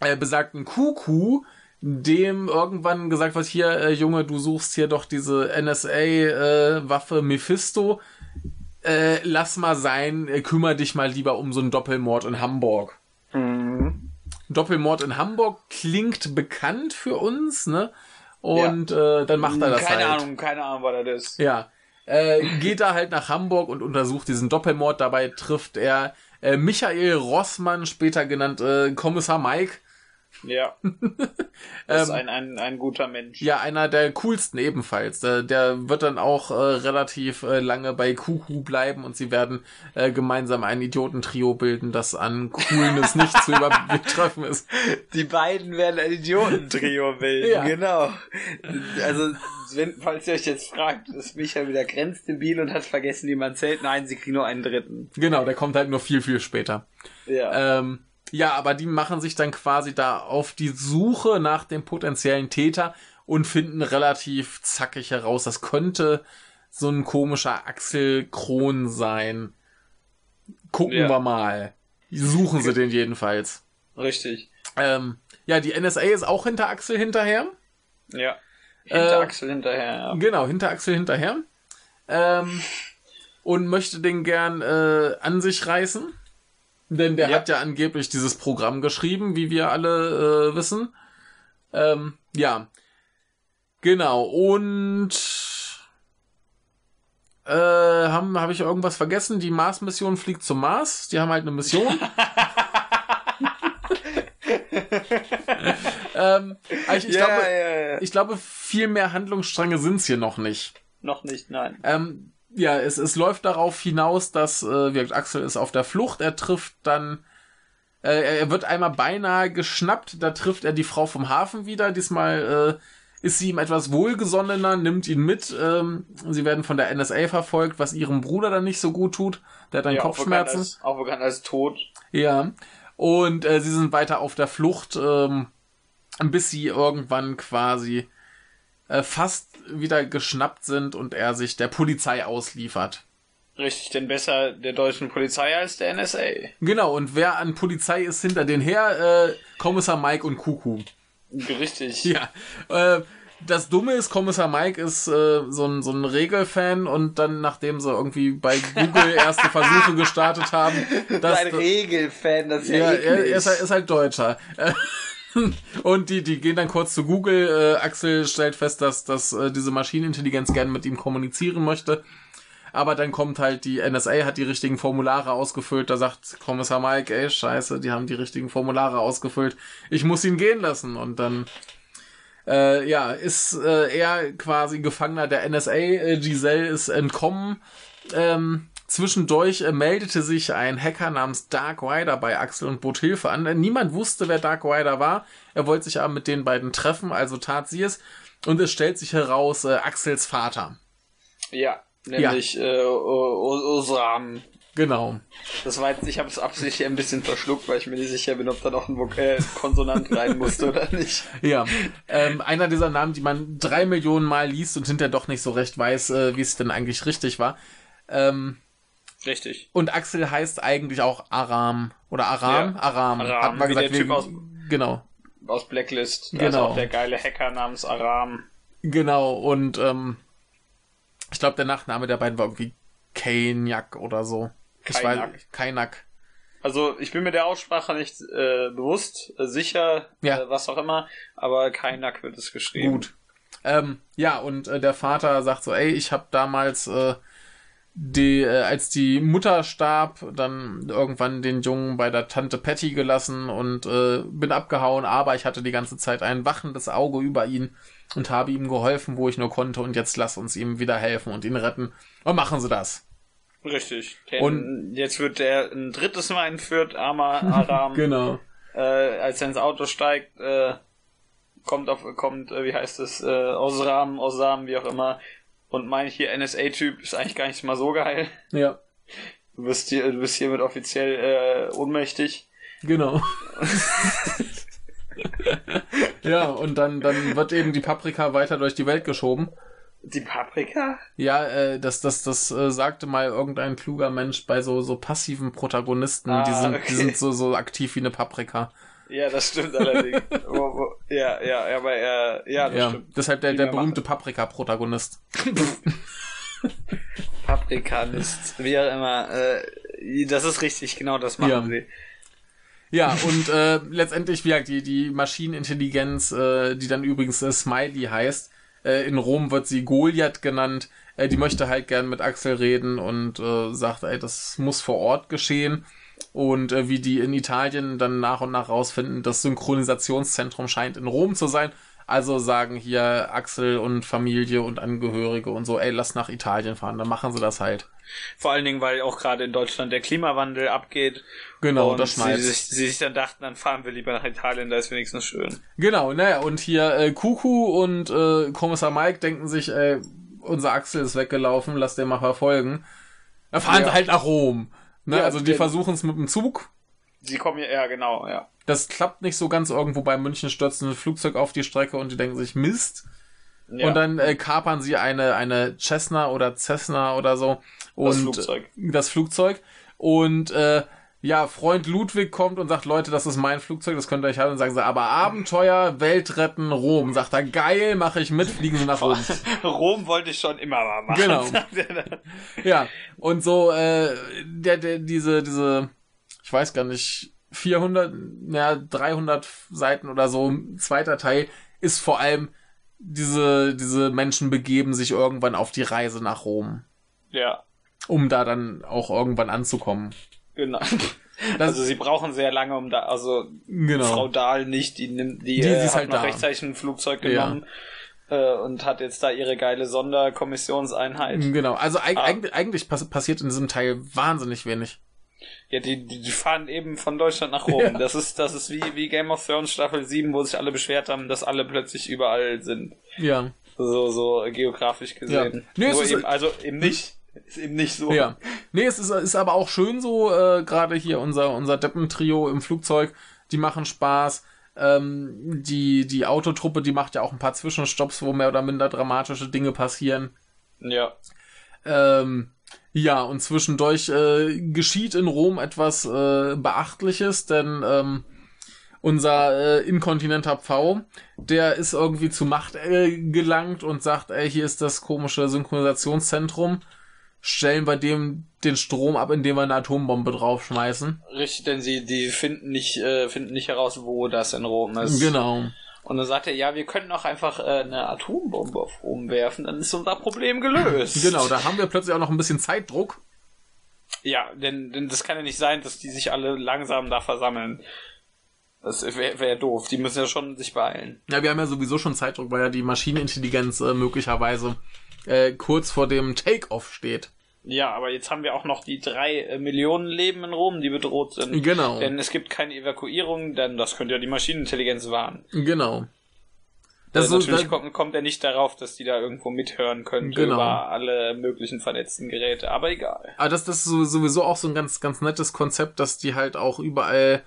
äh, besagten Kuku, dem irgendwann gesagt wird, hier, äh, Junge, du suchst hier doch diese NSA-Waffe äh, Mephisto. Äh, lass mal sein, äh, kümmere dich mal lieber um so einen Doppelmord in Hamburg. Mhm. Doppelmord in Hamburg klingt bekannt für uns, ne? Und ja. äh, dann macht er das keine halt. Keine Ahnung, keine Ahnung, was das ist. Ja. Äh, geht da halt nach Hamburg und untersucht diesen Doppelmord. Dabei trifft er äh, Michael Rossmann, später genannt äh, Kommissar Mike, ja. Das ist ähm, ein, ein, ein guter Mensch. Ja, einer der coolsten ebenfalls. Der, der wird dann auch äh, relativ äh, lange bei Kuku bleiben und sie werden äh, gemeinsam ein Idiotentrio bilden, das an Coolness nicht zu übertreffen ist. Die beiden werden ein Idiotentrio bilden, ja. genau. Also, wenn, falls ihr euch jetzt fragt, ist Micha wieder grenzdebil und hat vergessen, wie man zählt. Nein, sie kriegen nur einen dritten. Genau, der kommt halt nur viel, viel später. Ja. Ähm, ja, aber die machen sich dann quasi da auf die Suche nach dem potenziellen Täter und finden relativ zackig heraus, das könnte so ein komischer Axel Kron sein. Gucken ja. wir mal. Suchen sie den jedenfalls. Richtig. Ähm, ja, die NSA ist auch hinter Axel hinterher. Ja. Hinter äh, Axel hinterher, ja. Genau, hinter Axel hinterher. Ähm, und möchte den gern äh, an sich reißen. Denn der ja. hat ja angeblich dieses Programm geschrieben, wie wir alle äh, wissen. Ähm, ja. Genau. Und äh, haben habe ich irgendwas vergessen? Die Mars-Mission fliegt zum Mars. Die haben halt eine Mission. ähm, ich, ich, ja, glaube, ja, ich glaube, viel mehr Handlungsstränge sind's hier noch nicht. Noch nicht, nein. Ähm, ja, es, es läuft darauf hinaus, dass äh, wie Axel ist auf der Flucht. Er trifft dann, äh, er wird einmal beinahe geschnappt. Da trifft er die Frau vom Hafen wieder. Diesmal äh, ist sie ihm etwas wohlgesonnener, nimmt ihn mit. Ähm, sie werden von der NSA verfolgt, was ihrem Bruder dann nicht so gut tut. Der hat dann ja, Kopfschmerzen. Auch bekannt, als, auch bekannt als tot. Ja. Und äh, sie sind weiter auf der Flucht, ähm, bis sie irgendwann quasi äh, fast wieder geschnappt sind und er sich der Polizei ausliefert. Richtig, denn besser der deutschen Polizei als der NSA. Genau, und wer an Polizei ist hinter den her? Äh, Kommissar Mike und Kuku. Richtig. Ja. Äh, das Dumme ist, Kommissar Mike ist äh, so, ein, so ein Regelfan und dann, nachdem sie irgendwie bei Google erste Versuche gestartet haben, dass, ein Regelfan, das ist ja, ja er, er ist, halt, ist halt Deutscher. Und die, die gehen dann kurz zu Google. Äh, Axel stellt fest, dass, dass äh, diese Maschinenintelligenz gerne mit ihm kommunizieren möchte. Aber dann kommt halt die NSA, hat die richtigen Formulare ausgefüllt. Da sagt Kommissar Mike, ey, scheiße, die haben die richtigen Formulare ausgefüllt. Ich muss ihn gehen lassen. Und dann, äh, ja, ist äh, er quasi Gefangener der NSA. Äh, Giselle ist entkommen. Ähm, Zwischendurch äh, meldete sich ein Hacker namens Dark Rider bei Axel und bot Hilfe an. Äh, Niemand wusste, wer Dark Rider war. Er wollte sich aber mit den beiden treffen, also tat sie es. Und es stellt sich heraus, äh, Axels Vater. Ja, nämlich Äh, O- Osram. Genau. Das war jetzt, ich habe es absichtlich ein bisschen verschluckt, weil ich mir nicht sicher bin, ob da noch ein Vok äh, Konsonant rein musste oder nicht. Ja. Ähm, einer dieser Namen, die man drei Millionen Mal liest und hinterher doch nicht so recht weiß, äh, wie es denn eigentlich richtig war. Ähm, Richtig. und Axel heißt eigentlich auch Aram. Oder Aram? Ja. Aram. Aram, Hat man gesagt, der Typ wegen- aus- Genau. Aus Blacklist. Da ist Genau. auch der geile Hacker namens Aram. Genau, und ähm, ich glaube, der Nachname der beiden war irgendwie Keinyak oder so. Ich Kainak. weiß, Kainak. Also ich bin mir der Aussprache nicht äh, bewusst, äh, sicher, Ja. äh, was auch immer, aber Kainak wird es geschrieben. Gut. Ähm, ja, und äh, der Vater sagt so, ey, ich habe damals, äh, die, äh, als die Mutter starb, dann irgendwann den Jungen bei der Tante Patty gelassen und äh, bin abgehauen, aber ich hatte die ganze Zeit ein wachendes Auge über ihn und habe ihm geholfen, wo ich nur konnte und jetzt lass uns ihm wieder helfen und ihn retten. Und machen sie das. Richtig. Denn Und- jetzt wird der ein drittes Mal entführt, armer Aram. Genau. äh, als er ins Auto steigt, äh, kommt auf, kommt, äh, wie heißt es, äh, Osram, Osam, wie auch immer, und mein hier NSA-Typ ist eigentlich gar nicht mal so geil. Ja, Du bist hier, du bist hiermit offiziell äh, ohnmächtig. genau. ja, und dann, dann wird eben die Paprika weiter durch die Welt geschoben. Die Paprika? Ja, äh, das, das, das äh, sagte mal irgendein kluger Mensch bei so, so passiven Protagonisten. Ah, die sind, okay. die sind so, so aktiv wie eine Paprika. Ja, das stimmt allerdings. ja, ja, ja, aber er, ja, das Ja, stimmt. deshalb der, der berühmte Paprika-Protagonist. Paprikanist, wie auch immer. Äh, das ist richtig, genau das machen Ja. sie. Ja, und äh, letztendlich, wie gesagt, die, die Maschinenintelligenz, äh, die dann übrigens äh, Smiley heißt, äh, in Rom wird sie Goliath genannt, äh, die möchte halt gern mit Axel reden und äh, sagt, ey, das muss vor Ort geschehen. Und äh, wie die in Italien dann nach und nach rausfinden, das Synchronisationszentrum scheint in Rom zu sein. Also sagen hier Axel und Familie und Angehörige und so, ey, lass nach Italien fahren, dann machen sie das halt. Vor allen Dingen, weil auch gerade in Deutschland der Klimawandel abgeht. Genau, und das sie sich, sie sich dann dachten, dann fahren wir lieber nach Italien, da ist wenigstens schön. Genau, naja, und hier äh, Kuku und äh, Kommissar Mike denken sich, äh, unser Axel ist weggelaufen, lass den mal verfolgen. Dann fahren Ja. sie halt nach Rom. Ne? Ja, also die versuchen es mit dem Zug. Sie kommen ja, ja, genau, ja. Das klappt nicht so ganz irgendwo bei München, stürzt ein Flugzeug auf die Strecke und die denken sich, Mist. ja. Und dann äh, kapern sie eine, eine Cessna oder Cessna oder so. Und Das Flugzeug. Das Flugzeug. Und äh, ja, Freund Ludwig kommt und sagt, Leute, das ist mein Flugzeug, das könnt ihr euch haben. Und sagen sie, aber Abenteuer, Weltretten, Rom. Sagt er, geil, mache ich mit, fliegen sie nach Rom. Rom wollte ich schon immer mal machen. Genau. Ja, und so, äh, der, der, diese, diese, ich weiß gar nicht, 400, ja, 300 Seiten oder so, zweiter Teil, ist vor allem, diese, diese Menschen begeben sich irgendwann auf die Reise nach Rom, ja, um da dann auch irgendwann anzukommen. Genau. Das, Also sie brauchen sehr lange, um da, also genau. Frau Dahl nicht, die nimmt, die, Die- äh, ist hat halt noch da. rechtzeitig ein Flugzeug Ja. genommen äh, und hat jetzt da ihre geile Sonderkommissionseinheit. Genau, also eig Ah. eigentlich, eigentlich pass passiert in diesem Teil wahnsinnig wenig. Ja, die, die, fahren eben von Deutschland nach Rom. Ja. Das ist, das ist wie, wie Game of Thrones Staffel 7, wo sich alle beschwert haben, dass alle plötzlich überall sind. Ja. So, so geografisch gesehen. Ja. Nee, Nur ist- eben, also eben nicht. Ist eben nicht so. Ja. Nee, es ist, ist aber auch schön so, äh, gerade hier unser, unser Deppentrio im Flugzeug, die machen Spaß. Ähm, die, die Autotruppe, die macht ja auch ein paar Zwischenstopps, wo mehr oder minder dramatische Dinge passieren. Ja. Ähm, Ja, und zwischendurch äh, geschieht in Rom etwas äh, Beachtliches, denn ähm, unser äh, inkontinenter Pfau, der ist irgendwie zu Macht äh, gelangt und sagt, ey, hier ist das komische Synchronisationszentrum. Stellen wir dem den Strom ab, indem wir eine Atombombe draufschmeißen. Richtig, denn sie, die finden nicht, äh, finden nicht heraus, wo das in Rom ist. Genau. Und dann sagt er, ja, wir könnten auch einfach äh, eine Atombombe auf Rom werfen, dann ist unser Problem gelöst. Genau, da haben wir plötzlich auch noch ein bisschen Zeitdruck. Ja, denn, denn das kann ja nicht sein, dass die sich alle langsam da versammeln. Das wäre wär doof. Die müssen ja schon sich beeilen. Ja, wir haben ja sowieso schon Zeitdruck, weil ja die Maschinenintelligenz äh, möglicherweise äh, kurz vor dem Take-Off steht. Ja, aber jetzt haben wir auch noch die drei äh, Millionen Leben in Rom, die bedroht sind. Genau. Denn es gibt keine Evakuierung, denn das könnte ja die Maschinenintelligenz warnen. Genau. Das also natürlich kommt, kommt er nicht darauf, dass die da irgendwo mithören könnte genau. über alle möglichen vernetzten Geräte, aber egal. Aber das, das ist sowieso auch so ein ganz, ganz nettes Konzept, dass die halt auch überall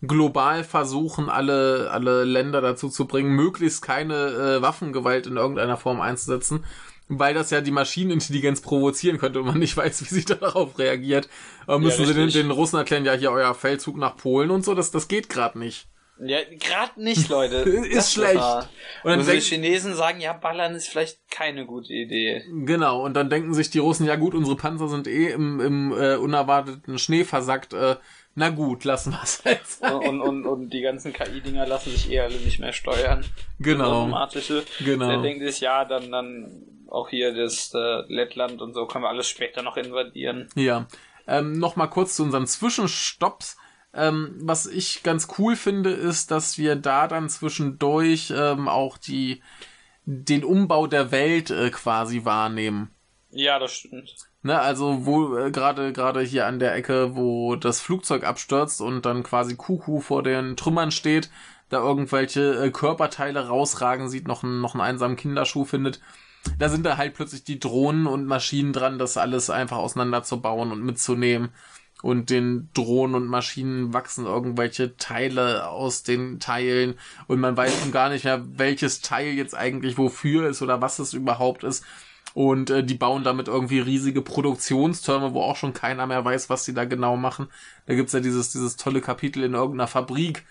global versuchen, alle, alle Länder dazu zu bringen, möglichst keine äh, Waffengewalt in irgendeiner Form einzusetzen, weil das ja die Maschinenintelligenz provozieren könnte und man nicht weiß, wie sie darauf reagiert. Aber müssen ja, sie den, den Russen erklären, ja, hier euer Feldzug nach Polen und so, das, das geht gerade nicht. Ja, gerade nicht, Leute. ist das schlecht. Und dann die Chinesen sagen, ja, ballern ist vielleicht keine gute Idee. Genau, und dann denken sich die Russen, ja gut, unsere Panzer sind eh im, im äh, unerwarteten Schnee versackt, äh, na gut, lassen wir es halt sein. Und, und, und die ganzen KI-Dinger lassen sich eh alle nicht mehr steuern. Genau. Automatische. Genau. Der denkt sich, ja, dann, dann auch hier das äh, Lettland und so können wir alles später noch invadieren. Ja. Ähm, Nochmal kurz zu unseren Zwischenstopps. Ähm, was ich ganz cool finde, ist, dass wir da dann zwischendurch ähm, auch die den Umbau der Welt äh, quasi wahrnehmen. Ja, das stimmt. Ne, also wo äh, gerade gerade hier an der Ecke, wo das Flugzeug abstürzt und dann quasi Kuku vor den Trümmern steht, da irgendwelche äh, Körperteile rausragen sieht, noch einen noch einen einsamen Kinderschuh findet. Da sind da halt plötzlich die Drohnen und Maschinen dran, das alles einfach auseinanderzubauen und mitzunehmen. Und den Drohnen und Maschinen wachsen irgendwelche Teile aus den Teilen und man weiß schon gar nicht mehr, welches Teil jetzt eigentlich wofür ist oder was es überhaupt ist. Und äh, die bauen damit irgendwie riesige Produktionstürme, wo auch schon keiner mehr weiß, was sie da genau machen. Da gibt's ja dieses, dieses tolle Kapitel in irgendeiner Fabrik,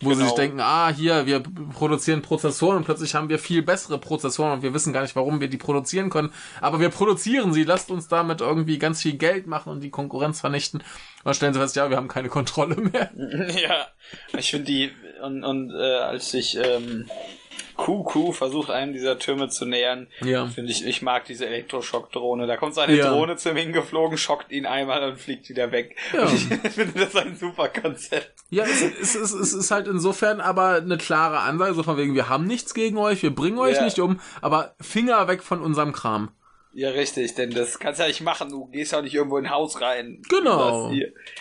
wo genau. sie sich denken, ah, hier, wir produzieren Prozessoren und plötzlich haben wir viel bessere Prozessoren und wir wissen gar nicht, warum wir die produzieren können. Aber wir produzieren sie, lasst uns damit irgendwie ganz viel Geld machen und die Konkurrenz vernichten. Und dann stellen sie fest, ja, wir haben keine Kontrolle mehr. Ja, ich finde die, und, und äh, als ich ähm, Kuku versucht, einem dieser Türme zu nähern. Ja. Finde ich, ich mag diese Elektroschock-Drohne. Da kommt so eine ja. Drohne zu ihm hingeflogen, schockt ihn einmal und fliegt wieder weg. Ja. Und ich finde das ein super Konzept. Ja, es, es, es, es ist halt insofern aber eine klare Ansage, so von wegen, wir haben nichts gegen euch, wir bringen euch ja. nicht um, aber Finger weg von unserem Kram. Ja, richtig, denn das kannst du ja nicht machen. Du gehst ja nicht irgendwo in ein Haus rein. Genau.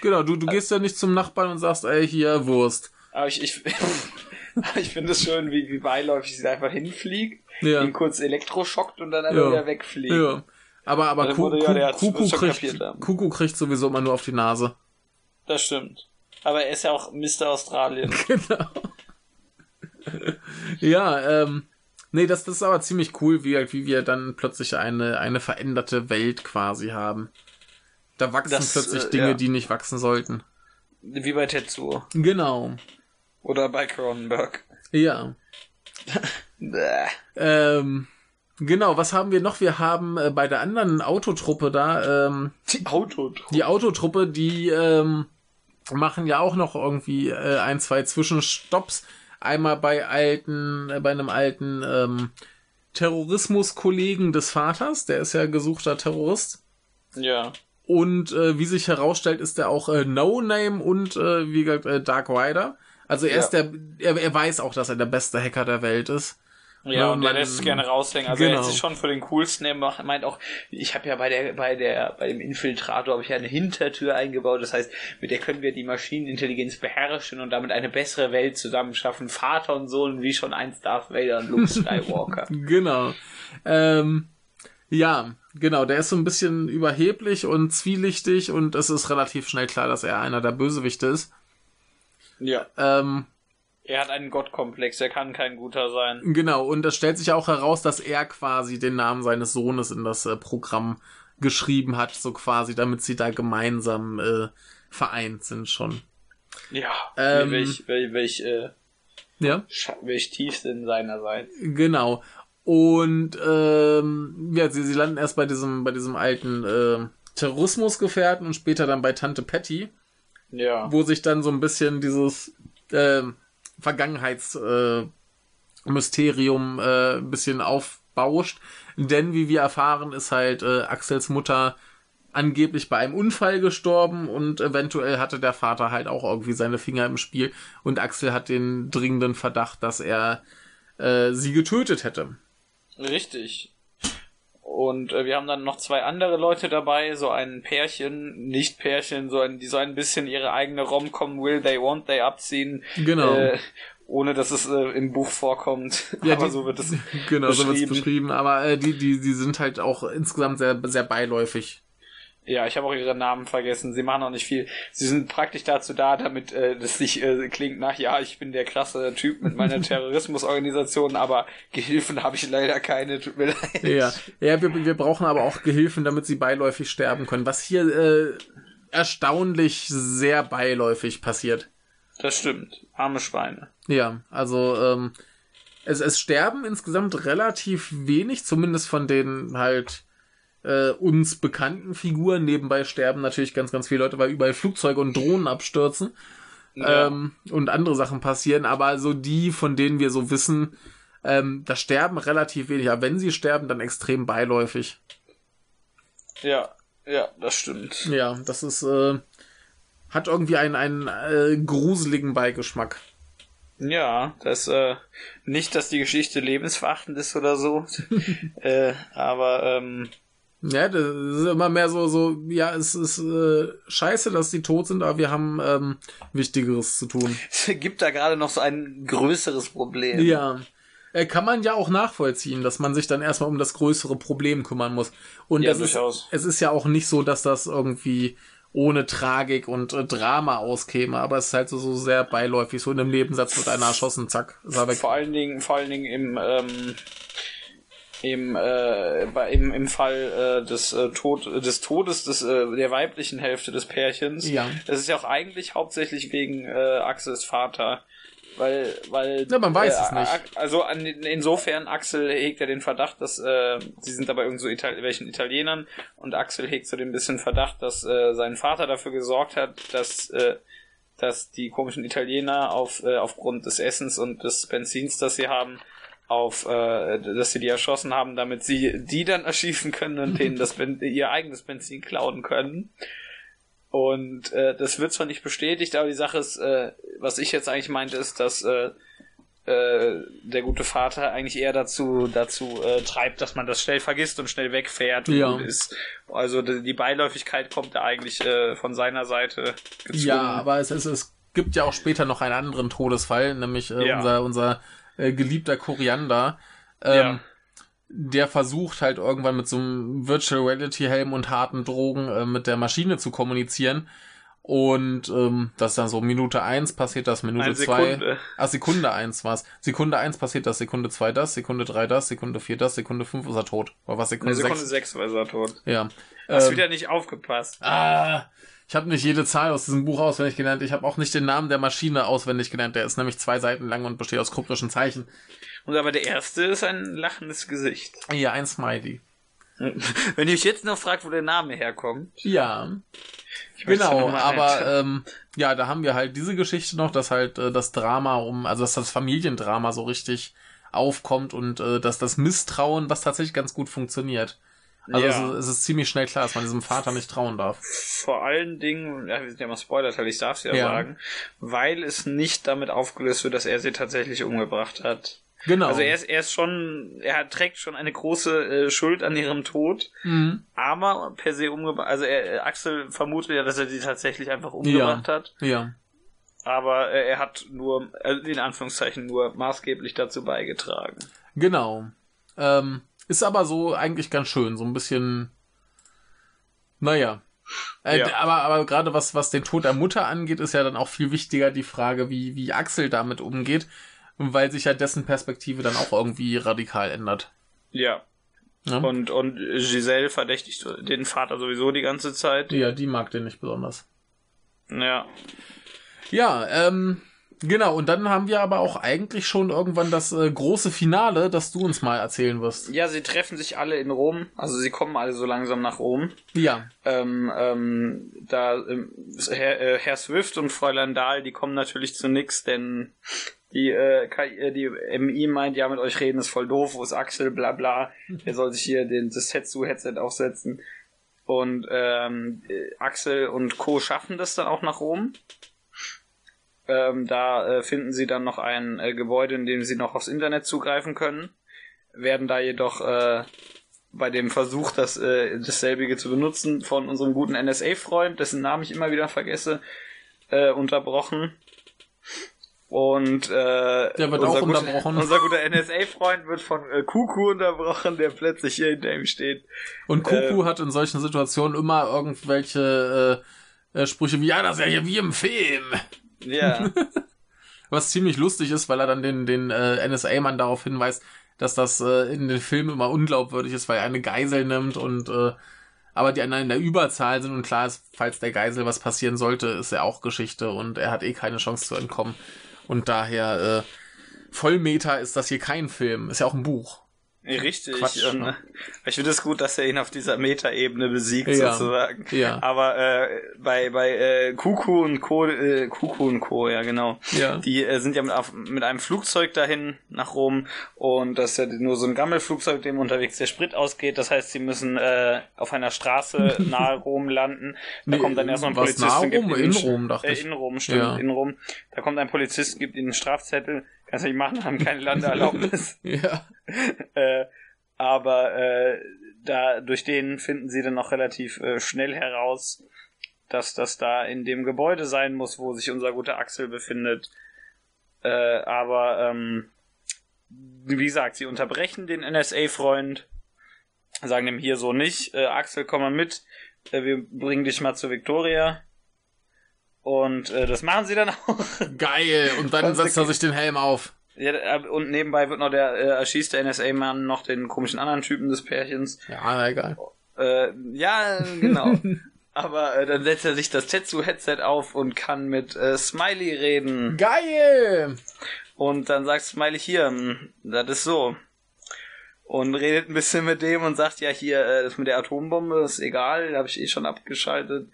Genau, du, du gehst ja nicht zum Nachbarn und sagst, ey, hier, Wurst. Aber ich, ich, ich finde es schön, wie, wie beiläufig sie einfach hinfliegt, ja. ihn kurz elektroschockt und dann einfach ja. wieder wegfliegt. Ja. Aber, aber Kuku, ja, Kuku, kriegt, Kuku kriegt sowieso immer nur auf die Nase. Das stimmt. Aber er ist ja auch Mr. Australien. genau. ja, ähm, nee, das, das ist aber ziemlich cool, wie, wie wir dann plötzlich eine, eine veränderte Welt quasi haben. Da wachsen das, plötzlich äh, Dinge, ja. die nicht wachsen sollten. Wie bei Tetsuo. Genau. Oder bei Cronenberg. Ja. ähm, genau, was haben wir noch? Wir haben äh, bei der anderen Autotruppe da, ähm, die Autotruppe. Die Autotruppe, die ähm, machen ja auch noch irgendwie äh, ein, zwei Zwischenstopps. Einmal bei alten, äh, bei einem alten ähm, Terrorismuskollegen des Vaters, der ist ja gesuchter Terrorist. Ja. Und äh, wie sich herausstellt, ist er auch äh, No Name und äh, wie gesagt äh, Dark Rider. Also er ja. ist der, er, er weiß auch, dass er der beste Hacker der Welt ist. Ja, und, und der lässt es gerne raushängen. Also genau. er ist sich schon für den coolsten. Er meint auch, ich habe ja bei der, bei der, bei dem Infiltrator habe ich ja eine Hintertür eingebaut. Das heißt, mit der können wir die Maschinenintelligenz beherrschen und damit eine bessere Welt zusammenschaffen. Vater und Sohn, wie schon einst Darth Vader und Luke Skywalker. genau. Ähm, ja, genau. Der ist so ein bisschen überheblich und zwielichtig und es ist relativ schnell klar, dass er einer der Bösewichte ist. Ja. Ähm, er hat einen Gottkomplex, er kann kein guter sein. Genau, und es stellt sich auch heraus, dass er quasi den Namen seines Sohnes in das äh, Programm geschrieben hat, so quasi, damit sie da gemeinsam äh, vereint sind schon. Ja, Ähm, welch, welch, welch, äh, Ja. Welch Tiefsinn seinerseits. Genau. Und ähm, ja, sie, sie landen erst bei diesem, bei diesem alten äh, Terrorismusgefährten und später dann bei Tante Patty, Ja. wo sich dann so ein bisschen dieses äh, Vergangenheitsmysterium äh, äh, ein bisschen aufbauscht. Denn wie wir erfahren, ist halt äh, Axels Mutter angeblich bei einem Unfall gestorben und eventuell hatte der Vater halt auch irgendwie seine Finger im Spiel und Axel hat den dringenden Verdacht, dass er äh, sie getötet hätte. Richtig. Und äh, wir haben dann noch zwei andere Leute dabei, so ein Pärchen, nicht Pärchen, so ein, die so ein bisschen ihre eigene Rom-Com Will They Won't They abziehen. Genau. Äh, ohne dass es äh, im Buch vorkommt. Ja, Aber die- so wird es. Genau, so wird's beschrieben. beschrieben. Aber äh, die, die, die sind halt auch insgesamt sehr, sehr beiläufig. Ja, ich habe auch ihre Namen vergessen. Sie machen auch nicht viel. Sie sind praktisch dazu da, damit äh, das nicht äh, klingt nach, ja, ich bin der krasse Typ mit meiner Terrorismusorganisation, aber Gehilfen habe ich leider keine, tut mir leid. Ja, ja wir, wir brauchen aber auch Gehilfen, damit sie beiläufig sterben können. Was hier äh, erstaunlich sehr beiläufig passiert. Das stimmt. Arme Schweine. Ja, also ähm, es, es sterben insgesamt relativ wenig, zumindest von den halt äh, uns bekannten Figuren. Nebenbei sterben natürlich ganz, ganz viele Leute, weil überall Flugzeuge und Drohnen abstürzen Ja. ähm, und andere Sachen passieren. Aber so die, von denen wir so wissen, ähm, da sterben relativ wenig. Aber wenn sie sterben, dann extrem beiläufig. Ja, ja, das stimmt. Ja, das ist äh, hat irgendwie einen, einen äh, gruseligen Beigeschmack. Ja, das äh, nicht, dass die Geschichte lebensverachtend ist oder so, äh, aber ähm, Ja, das ist immer mehr so, so, ja, es ist äh, scheiße, dass die tot sind, aber wir haben ähm, Wichtigeres zu tun. es gibt da gerade noch so ein größeres Problem. Ja. Äh, kann man ja auch nachvollziehen, dass man sich dann erstmal um das größere Problem kümmern muss. Und Ja, das ist, durchaus. es ist ja auch nicht so, dass das irgendwie ohne Tragik und äh, Drama auskäme, aber es ist halt so, so sehr beiläufig, so in einem Nebensatz wird einer erschossen, zack, ist er weg. Vor allen Dingen, vor allen Dingen im ähm, im, äh, bei, im, im Fall äh, des, äh, Tod, des Todes des, äh, der weiblichen Hälfte des Pärchens. Ja. Das ist ja auch eigentlich hauptsächlich wegen äh, Axels Vater. Weil, weil. Ja, man weiß äh, es nicht. Also an, insofern, Axel hegt ja den Verdacht, dass äh, sie sind dabei irgend so Ital welchen Italienern und Axel hegt so den bisschen Verdacht, dass äh, sein Vater dafür gesorgt hat, dass äh, dass die komischen Italiener auf äh, aufgrund des Essens und des Benzins, das sie haben, auf äh, dass sie die erschossen haben, damit sie die dann erschießen können und denen das ben ihr eigenes Benzin klauen können. Und äh, das wird zwar nicht bestätigt, aber die Sache ist, äh, was ich jetzt eigentlich meinte, ist, dass äh, äh, der gute Vater eigentlich eher dazu dazu äh, treibt, dass man das schnell vergisst und schnell wegfährt und Ja. gut ist. Also die Beiläufigkeit kommt da eigentlich äh, von seiner Seite gezwungen. Ja, aber es, es, es gibt ja auch später noch einen anderen Todesfall, nämlich äh, Ja. unser, unser äh, geliebter Koriander. Ähm, Ja. Der versucht halt irgendwann mit so einem Virtual Reality Helm und harten Drogen äh, mit der Maschine zu kommunizieren. Und ähm, das ist dann so Minute eins passiert das, Minute Eine zwei. Sekunde. Ah, Sekunde eins war's. Sekunde eins passiert das, Sekunde zwei das, Sekunde drei das, Sekunde vier das, Sekunde fünf ist er tot. Oder was, Sekunde Eine Sekunde sechs? sechs war er tot. Ja. Hast Ähm, wieder nicht aufgepasst. Ah, ich habe nicht jede Zahl aus diesem Buch auswendig gelernt. Ich habe auch nicht den Namen der Maschine auswendig gelernt. Der ist nämlich zwei Seiten lang und besteht aus kryptischen Zeichen. Und aber der erste ist ein lachendes Gesicht. Ja, ein Smiley. Wenn ihr euch jetzt noch fragt, wo der Name herkommt. Ja, genau. Aber ähm, ja, da haben wir halt diese Geschichte noch, dass halt äh, das Drama um, also dass das Familiendrama so richtig aufkommt und äh, dass das Misstrauen, was tatsächlich ganz gut funktioniert. Also Ja. es, ist, es ist ziemlich schnell klar, dass man diesem Vater nicht trauen darf. vor allen Dingen, ja, wir sind ja mal Spoiler-Teil, ich darf es ja, Ja. sagen, weil es nicht damit aufgelöst wird, dass er sie tatsächlich umgebracht hat. Genau. Also er ist, er ist schon, er trägt schon eine große äh, Schuld an ihrem Tod, mhm. aber per se umgebracht, also er, Axel vermutet ja, dass er sie tatsächlich einfach umgebracht hat, Ja. aber äh, er hat nur, äh, in Anführungszeichen, nur maßgeblich dazu beigetragen. Genau. Ähm, ist aber so eigentlich ganz schön, so ein bisschen. Naja. Äh, Ja. Aber, aber gerade was, was den Tod der Mutter angeht, ist ja dann auch viel wichtiger die Frage, wie, wie Axel damit umgeht, weil sich ja dessen Perspektive dann auch irgendwie radikal ändert. Ja. Ja. Und, und Giselle verdächtigt den Vater sowieso die ganze Zeit. Ja, die mag den nicht besonders. Ja. Ja, ähm, Genau, und dann haben wir aber auch eigentlich schon irgendwann das äh, große Finale, das du uns mal erzählen wirst. Ja, sie treffen sich alle in Rom, also sie kommen alle so langsam nach Rom. Ja. Ähm, ähm, da ähm, Herr, äh, Herr Swift und Fräulein Dahl, die kommen natürlich zu nix, denn die, äh, äh die MI meint, ja, mit euch reden ist voll doof, wo ist Axel, bla bla. Er soll sich hier den, das Tetsu-Headset aufsetzen. Und ähm, äh, Axel und Co. schaffen das dann auch nach Rom. Ähm, da äh, finden sie dann noch ein äh, Gebäude, in dem sie noch aufs Internet zugreifen können, werden da jedoch äh, bei dem Versuch, das, äh, dasselbige zu benutzen, von unserem guten NSA-Freund, dessen Namen ich immer wieder vergesse, äh, unterbrochen. Und äh, der wird auch guter, unterbrochen. Unser guter NSA-Freund wird von äh, Kuku unterbrochen, der plötzlich hier hinter ihm steht. Und Kuku äh, hat in solchen Situationen immer irgendwelche äh, äh, Sprüche wie, ja, das ist ja hier wie im Film. Ja. Was ziemlich lustig ist, weil er dann den, den äh, NSA-Mann darauf hinweist, dass das äh, in den Filmen immer unglaubwürdig ist, weil er eine Geisel nimmt und äh, aber die anderen in der Überzahl sind und klar ist, falls der Geisel was passieren sollte, ist er auch Geschichte und er hat eh keine Chance zu entkommen. Und daher äh, Vollmeter ist das hier kein Film, ist ja auch ein Buch. Richtig. Quatsch, und, ne? Ich finde es gut, dass er ihn auf dieser Metaebene besiegt, ja. sozusagen. Ja. Aber äh, bei, bei äh, Kuku und Co., äh, Kuku und Co., ja genau. Ja. Die äh, sind ja mit, auf, mit einem Flugzeug dahin nach Rom und das ist ja nur so ein Gammelflugzeug, dem unterwegs der Sprit ausgeht. Das heißt, sie müssen äh, auf einer Straße nahe Rom landen. Da nee, kommt dann erstmal ein Polizist gibt Rom? In Rom, dachte äh, ich. In Rom, stimmt, ja. in Rom. Da kommt ein Polizist, gibt ihnen einen Strafzettel Kannst du nicht machen, haben keine Landeerlaubnis. ja. äh, aber äh, da durch den finden sie dann noch relativ äh, schnell heraus, dass das da in dem Gebäude sein muss, wo sich unser guter Axel befindet. Äh, aber ähm, wie gesagt, sie unterbrechen den NSA-Freund, sagen dem hier so nicht, äh, Axel, komm mal mit, äh, wir bringen dich mal zu Victoria. Und äh, das machen sie dann auch. Geil. Und dann setzt er sich den Helm auf. Ja, äh, und nebenbei wird noch der, äh, erschießt der NSA-Mann noch den komischen anderen Typen des Pärchens. Ja, egal. Äh, ja, genau. Aber äh, dann setzt er sich das Tetsu-Headset auf und kann mit äh, Smiley reden. Geil! Und dann sagt Smiley hier, hm, das ist so. Und redet ein bisschen mit dem und sagt, ja, hier, äh, das mit der Atombombe ist egal, habe ich eh schon abgeschaltet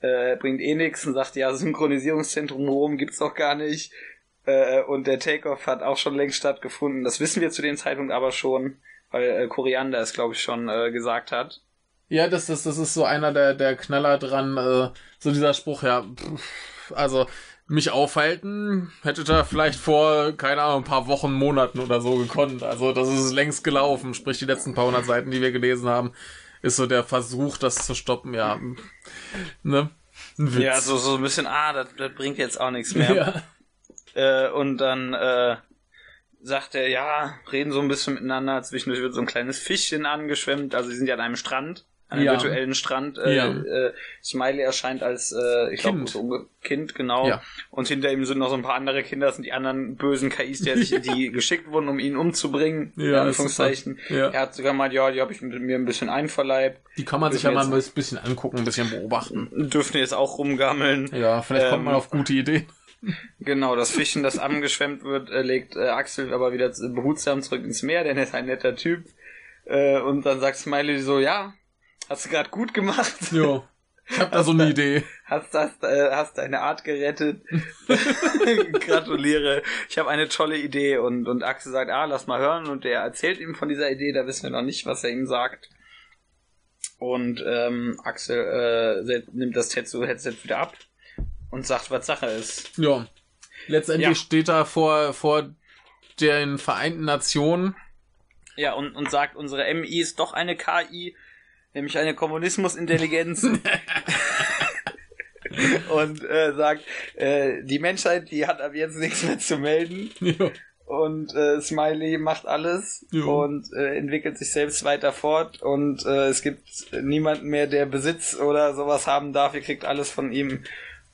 äh, bringt eh nichts und sagt, ja, Synchronisierungszentrum Rom gibt's doch gar nicht. Äh, und der Takeoff hat auch schon längst stattgefunden. Das wissen wir zu dem Zeitpunkt aber schon, weil äh, Koriander es, glaube ich, schon äh, gesagt hat. Ja, das, das, das ist so einer der, der Knaller dran, äh, so dieser Spruch, ja, pff, also mich aufhalten, hätte da vielleicht vor, keine Ahnung, ein paar Wochen, Monaten oder so gekonnt. Also das ist längst gelaufen, sprich die letzten paar hundert Seiten, die wir gelesen haben ist so der Versuch, das zu stoppen, ja. Ne? Ja, so, so ein bisschen, ah, das, das bringt jetzt auch nichts mehr. Ja. Äh, und dann äh, sagt er, ja, reden so ein bisschen miteinander. Zwischendurch wird so ein kleines Fischchen angeschwemmt. Also sie sind ja an einem Strand an einem ja. virtuellen Strand. Äh, ja. äh, Smiley erscheint als, äh, ich glaube, so Kind, genau. Ja. Und hinter ihm sind noch so ein paar andere Kinder, das sind die anderen bösen KIs, die, sich, die geschickt wurden, um ihn umzubringen. Ja, in Anführungszeichen. Ja. Er hat sogar mal, ja, die habe ich mit mir ein bisschen einverleibt. Die kann man sich ja mal ein bisschen angucken, ein bisschen beobachten. Dürfen jetzt auch rumgammeln. Ja, vielleicht ähm, kommt man auf gute Ideen. Genau, das Fischchen, das angeschwemmt wird, äh, legt äh, Axel aber wieder behutsam zurück ins Meer, denn er ist ein netter Typ. Äh, und dann sagt Smiley so, ja, Hast du gerade gut gemacht. Jo. Ich hab da so eine Idee. Hast, hast, äh, hast deine Art gerettet. Gratuliere. Ich habe eine tolle Idee. Und, und Axel sagt, ah, lass mal hören. Und er erzählt ihm von dieser Idee. Da wissen wir noch nicht, was er ihm sagt. Und ähm, Axel äh, nimmt das Tetsu-Headset wieder ab und sagt, was Sache ist. Ja. Letztendlich ja. steht er vor, vor den Vereinten Nationen. Ja, und, und sagt, unsere MI ist doch eine KI nämlich eine Kommunismusintelligenz. und äh, sagt, äh, die Menschheit, die hat ab jetzt nichts mehr zu melden. Jo. Und äh, Smiley macht alles jo. und äh, entwickelt sich selbst weiter fort und äh, es gibt niemanden mehr, der Besitz oder sowas haben darf. Ihr kriegt alles von ihm.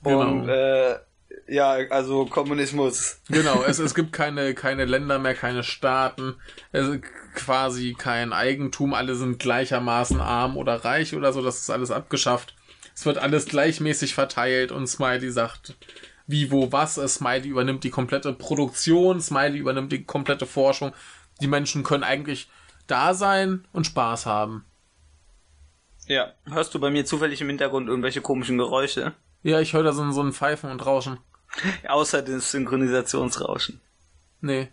Genau. Und äh, Ja, also Kommunismus. Genau, es, es gibt keine, keine Länder mehr, keine Staaten, es, quasi kein Eigentum, alle sind gleichermaßen arm oder reich oder so, das ist alles abgeschafft. Es wird alles gleichmäßig verteilt und Smiley sagt, wie, wo, was. Smiley übernimmt die komplette Produktion, Smiley übernimmt die komplette Forschung. Die Menschen können eigentlich da sein und Spaß haben. Ja. Hörst du bei mir zufällig im Hintergrund irgendwelche komischen Geräusche? Ja, ich höre da so, so ein Pfeifen und Rauschen. Außer das Synchronisationsrauschen. Nee.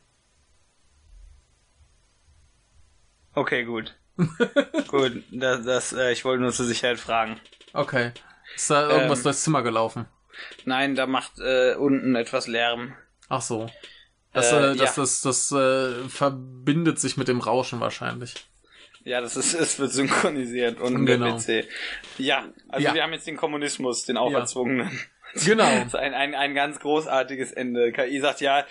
Okay, gut. gut, das, das äh, ich wollte nur zur Sicherheit fragen. Okay. Ist da irgendwas ähm, durchs Zimmer gelaufen? Nein, da macht äh, unten etwas Lärm. Ach so. Das, äh, äh das, ja. das, das, das äh, verbindet sich mit dem Rauschen wahrscheinlich. Ja, das ist, es wird synchronisiert und genau. PC. Ja, also ja. wir haben jetzt den Kommunismus, den auferzwungenen. Ja. Genau. Das ist ein, ein, ein ganz großartiges Ende. KI sagt ja,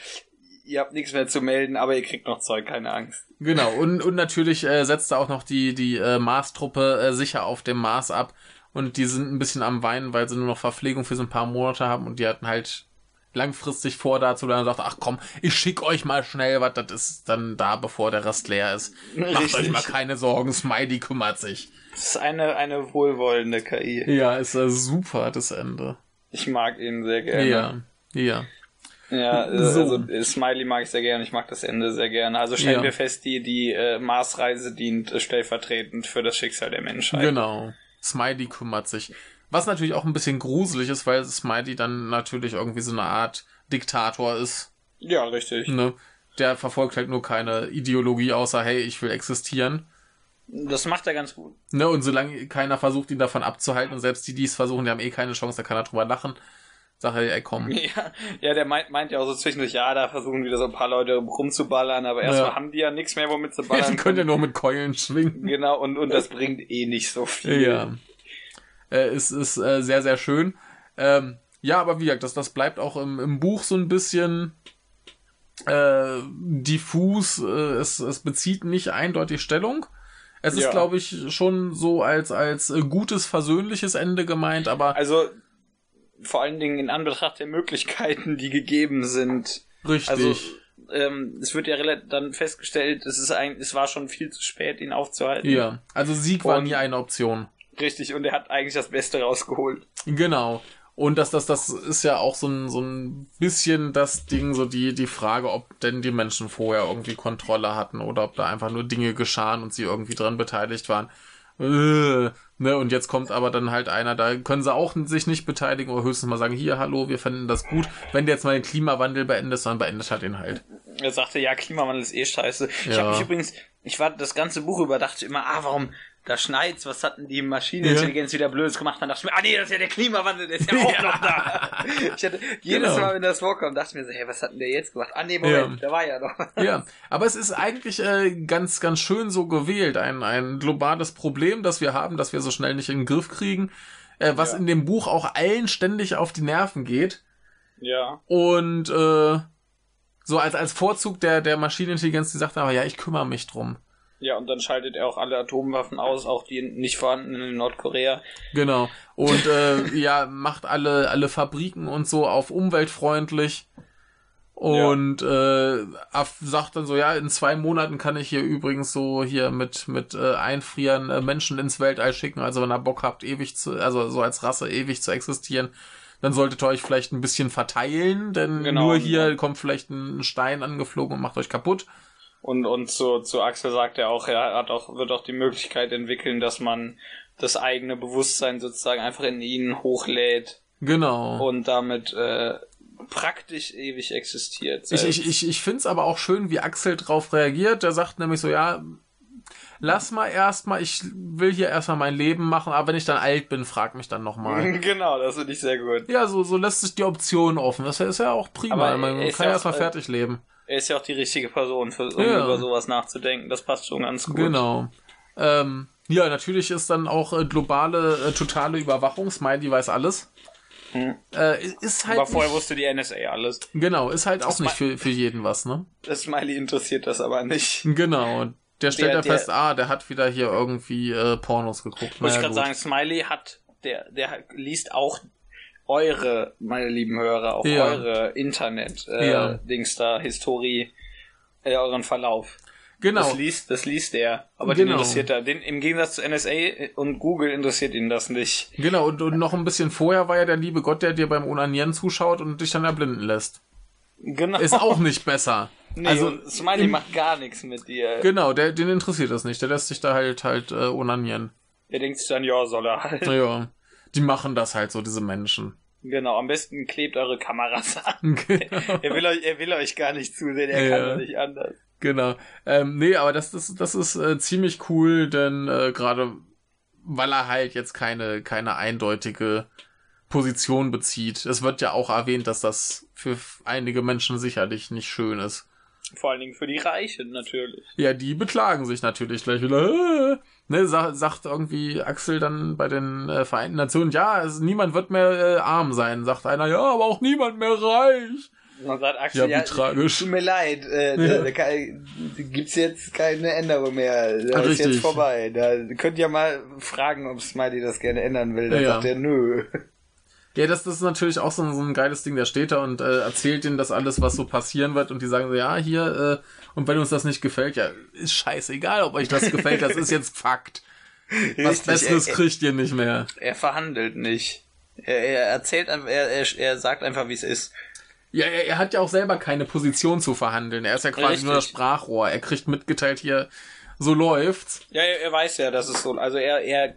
ihr habt nichts mehr zu melden, aber ihr kriegt noch Zeug, keine Angst. Genau, und, und natürlich äh, setzt er auch noch die, die äh, Mars-Truppe äh, sicher auf dem Mars ab. Und die sind ein bisschen am Weinen, weil sie nur noch Verpflegung für so ein paar Monate haben und die hatten halt langfristig vor, da zu bleiben und sagt, ach komm, ich schick euch mal schnell was, das ist dann da, bevor der Rest leer ist. Richtig. Macht euch mal keine Sorgen, Smiley kümmert sich. Das ist eine, eine wohlwollende KI. Ja, ist ja super, das Ende. Ich mag ihn sehr gerne. Ja, ja. Ja, äh, so. also Smiley mag ich sehr gerne, ich mag das Ende sehr gerne. Also stellen ja. wir fest, die, die äh, Marsreise dient äh, stellvertretend für das Schicksal der Menschheit. Genau. Smiley kümmert sich. Was natürlich auch ein bisschen gruselig ist, weil Smiley dann natürlich irgendwie so eine Art Diktator ist. Ja, richtig. Ne? Der verfolgt halt nur keine Ideologie, außer hey, ich will existieren. Das macht er ganz gut. Ne, und solange keiner versucht, ihn davon abzuhalten, und selbst die, die es versuchen, die haben eh keine Chance, da kann er drüber lachen. Sag er, ey, komm. Ja, ja der meint, meint ja auch so zwischendurch, ja, da versuchen wieder so ein paar Leute rumzuballern, aber erstmal ja. haben die ja nichts mehr, womit sie ballern. Ja, die können ja nur mit Keulen schwingen. Genau, und, und das bringt eh nicht so viel. Ja. Äh, ist ist äh, sehr, sehr schön. Ähm, ja, aber wie gesagt, das, das bleibt auch im, im Buch so ein bisschen äh, diffus. Äh, es, es bezieht nicht eindeutig Stellung. Es ist, ja. glaube ich, schon so als, als gutes, versöhnliches Ende gemeint, aber. Also, vor allen Dingen in Anbetracht der Möglichkeiten, die gegeben sind. Richtig. Also, ähm, es wird ja dann festgestellt, es ist ein, es war schon viel zu spät, ihn aufzuhalten. Ja, also Sieg war nie eine Option. Richtig, und er hat eigentlich das Beste rausgeholt. Genau. Und das, das, das ist ja auch so ein, so ein bisschen das Ding, so die, die Frage, ob denn die Menschen vorher irgendwie Kontrolle hatten oder ob da einfach nur Dinge geschahen und sie irgendwie dran beteiligt waren. Äh, ne, und jetzt kommt aber dann halt einer, da können sie auch sich nicht beteiligen oder höchstens mal sagen, hier, hallo, wir fänden das gut. Wenn der jetzt mal den Klimawandel beendet, dann beendet halt ihn halt. Er sagte, ja, Klimawandel ist eh scheiße. Ja. Ich habe mich übrigens, ich war das ganze Buch über, dachte immer, ah, warum, da schneit's, was hatten die Maschinenintelligenz ja. wieder Blödes gemacht? Dann dachte ich mir, ah nee, das ist ja der Klimawandel, der ist ja auch ja. noch da. Ich hatte jedes genau. Mal, wenn das vorkommt, dachte ich mir so, hey, was hat denn der jetzt gemacht? Ah nee, Moment, ja. der war ja noch. Ja, aber es ist eigentlich äh, ganz, ganz schön so gewählt. Ein, ein globales Problem, das wir haben, das wir so schnell nicht in den Griff kriegen, äh, was ja. in dem Buch auch allen ständig auf die Nerven geht. Ja. Und äh, so als, als Vorzug der, der Maschinenintelligenz, die sagt aber, ja, ich kümmere mich drum. Ja, und dann schaltet er auch alle Atomwaffen aus, auch die nicht vorhandenen in Nordkorea. Genau. Und äh, ja, macht alle, alle Fabriken und so auf umweltfreundlich. Und ja. äh, sagt dann so, ja, in zwei Monaten kann ich hier übrigens so hier mit, mit äh, Einfrieren äh, Menschen ins Weltall schicken. Also wenn ihr Bock habt, ewig zu, also so als Rasse ewig zu existieren, dann solltet ihr euch vielleicht ein bisschen verteilen, denn genau, nur hier genau. kommt vielleicht ein Stein angeflogen und macht euch kaputt. Und, und zu, zu Axel sagt er auch, er hat auch, wird auch die Möglichkeit entwickeln, dass man das eigene Bewusstsein sozusagen einfach in ihnen hochlädt. Genau. Und damit äh, praktisch ewig existiert. Selbst. Ich, ich, ich, ich finde es aber auch schön, wie Axel drauf reagiert. Der sagt nämlich so, ja, lass mal erstmal, ich will hier erstmal mein Leben machen, aber wenn ich dann alt bin, frag mich dann nochmal. genau, das finde ich sehr gut. Ja, so, so lässt sich die Option offen. Das ist ja auch prima. Aber man kann ja erstmal fertig leben er ist ja auch die richtige Person, für, um ja. über sowas nachzudenken. Das passt schon ganz gut. Genau. Ähm, ja, natürlich ist dann auch äh, globale, äh, totale Überwachung. Smiley weiß alles. Hm. Äh, ist halt aber vorher wusste die NSA alles. Genau, ist halt das auch nicht für, für jeden was, ne? Das Smiley interessiert das aber nicht. Genau. Der stellt ja fest, ah, der hat wieder hier irgendwie äh, Pornos geguckt. Muss naja, ich gerade sagen, Smiley hat, der, der liest auch eure, meine lieben Hörer, auf Ja. eure Internet-Dings äh, Ja. Da, Historie, äh, euren Verlauf. Genau. Das liest, das liest er. Aber den Genau. interessiert er. Den, Im Gegensatz zu NSA und Google interessiert ihn das nicht. Genau, und, und noch ein bisschen vorher war ja der liebe Gott, der dir beim Onanieren zuschaut und dich dann erblinden lässt. Genau. Ist auch nicht besser. nee, also, Smiley im- macht gar nichts mit dir. genau, der, den interessiert das nicht. Der lässt sich da halt halt äh, onanieren. Er denkt sich dann, ja, soll er halt. Naja, die machen das halt so, diese Menschen. Genau, am besten klebt eure Kameras an. genau. Er will euch, er will euch gar nicht zusehen, er Ja. kann doch nicht anders. genau. Ähm, nee, aber das, das, das ist äh, ziemlich cool, denn äh, gerade weil er halt jetzt keine, keine eindeutige Position bezieht. Es wird ja auch erwähnt, dass das für einige Menschen sicherlich nicht schön ist. Vor allen Dingen für die Reichen natürlich. Ja, die beklagen sich natürlich gleich wieder. Ne, sa sagt irgendwie Axel dann bei den äh, Vereinten Nationen, ja, es, niemand wird mehr äh, arm sein. Sagt einer, ja, aber auch niemand mehr reich. Man sagt Ja, Axel, wie ja, tragisch. tut mir leid, äh, Ja. da, da kann, gibt's jetzt keine Änderung mehr. Da ist Richtig. jetzt vorbei. Da könnt ihr mal fragen, ob Smiley das gerne ändern will. Dann Ja. sagt er, nö. Ja, das, das ist natürlich auch so, ein- so ein geiles Ding. Der steht da und äh, erzählt denen das alles, was so passieren wird. Und die sagen so, ja, hier, äh, und wenn uns das nicht gefällt, ja, ist scheißegal, ob euch das gefällt. Das ist jetzt Fakt. Was Richtig, Besseres er, kriegt ihr nicht mehr. er, er verhandelt nicht. Er, er erzählt er, er, er sagt einfach, wie es ist. Ja, er, er hat ja auch selber keine Position zu verhandeln. Er ist ja quasi Richtig. nur das Sprachrohr. Er kriegt mitgeteilt hier, so läuft's. Ja, er, er weiß ja, dass es so, also er, er,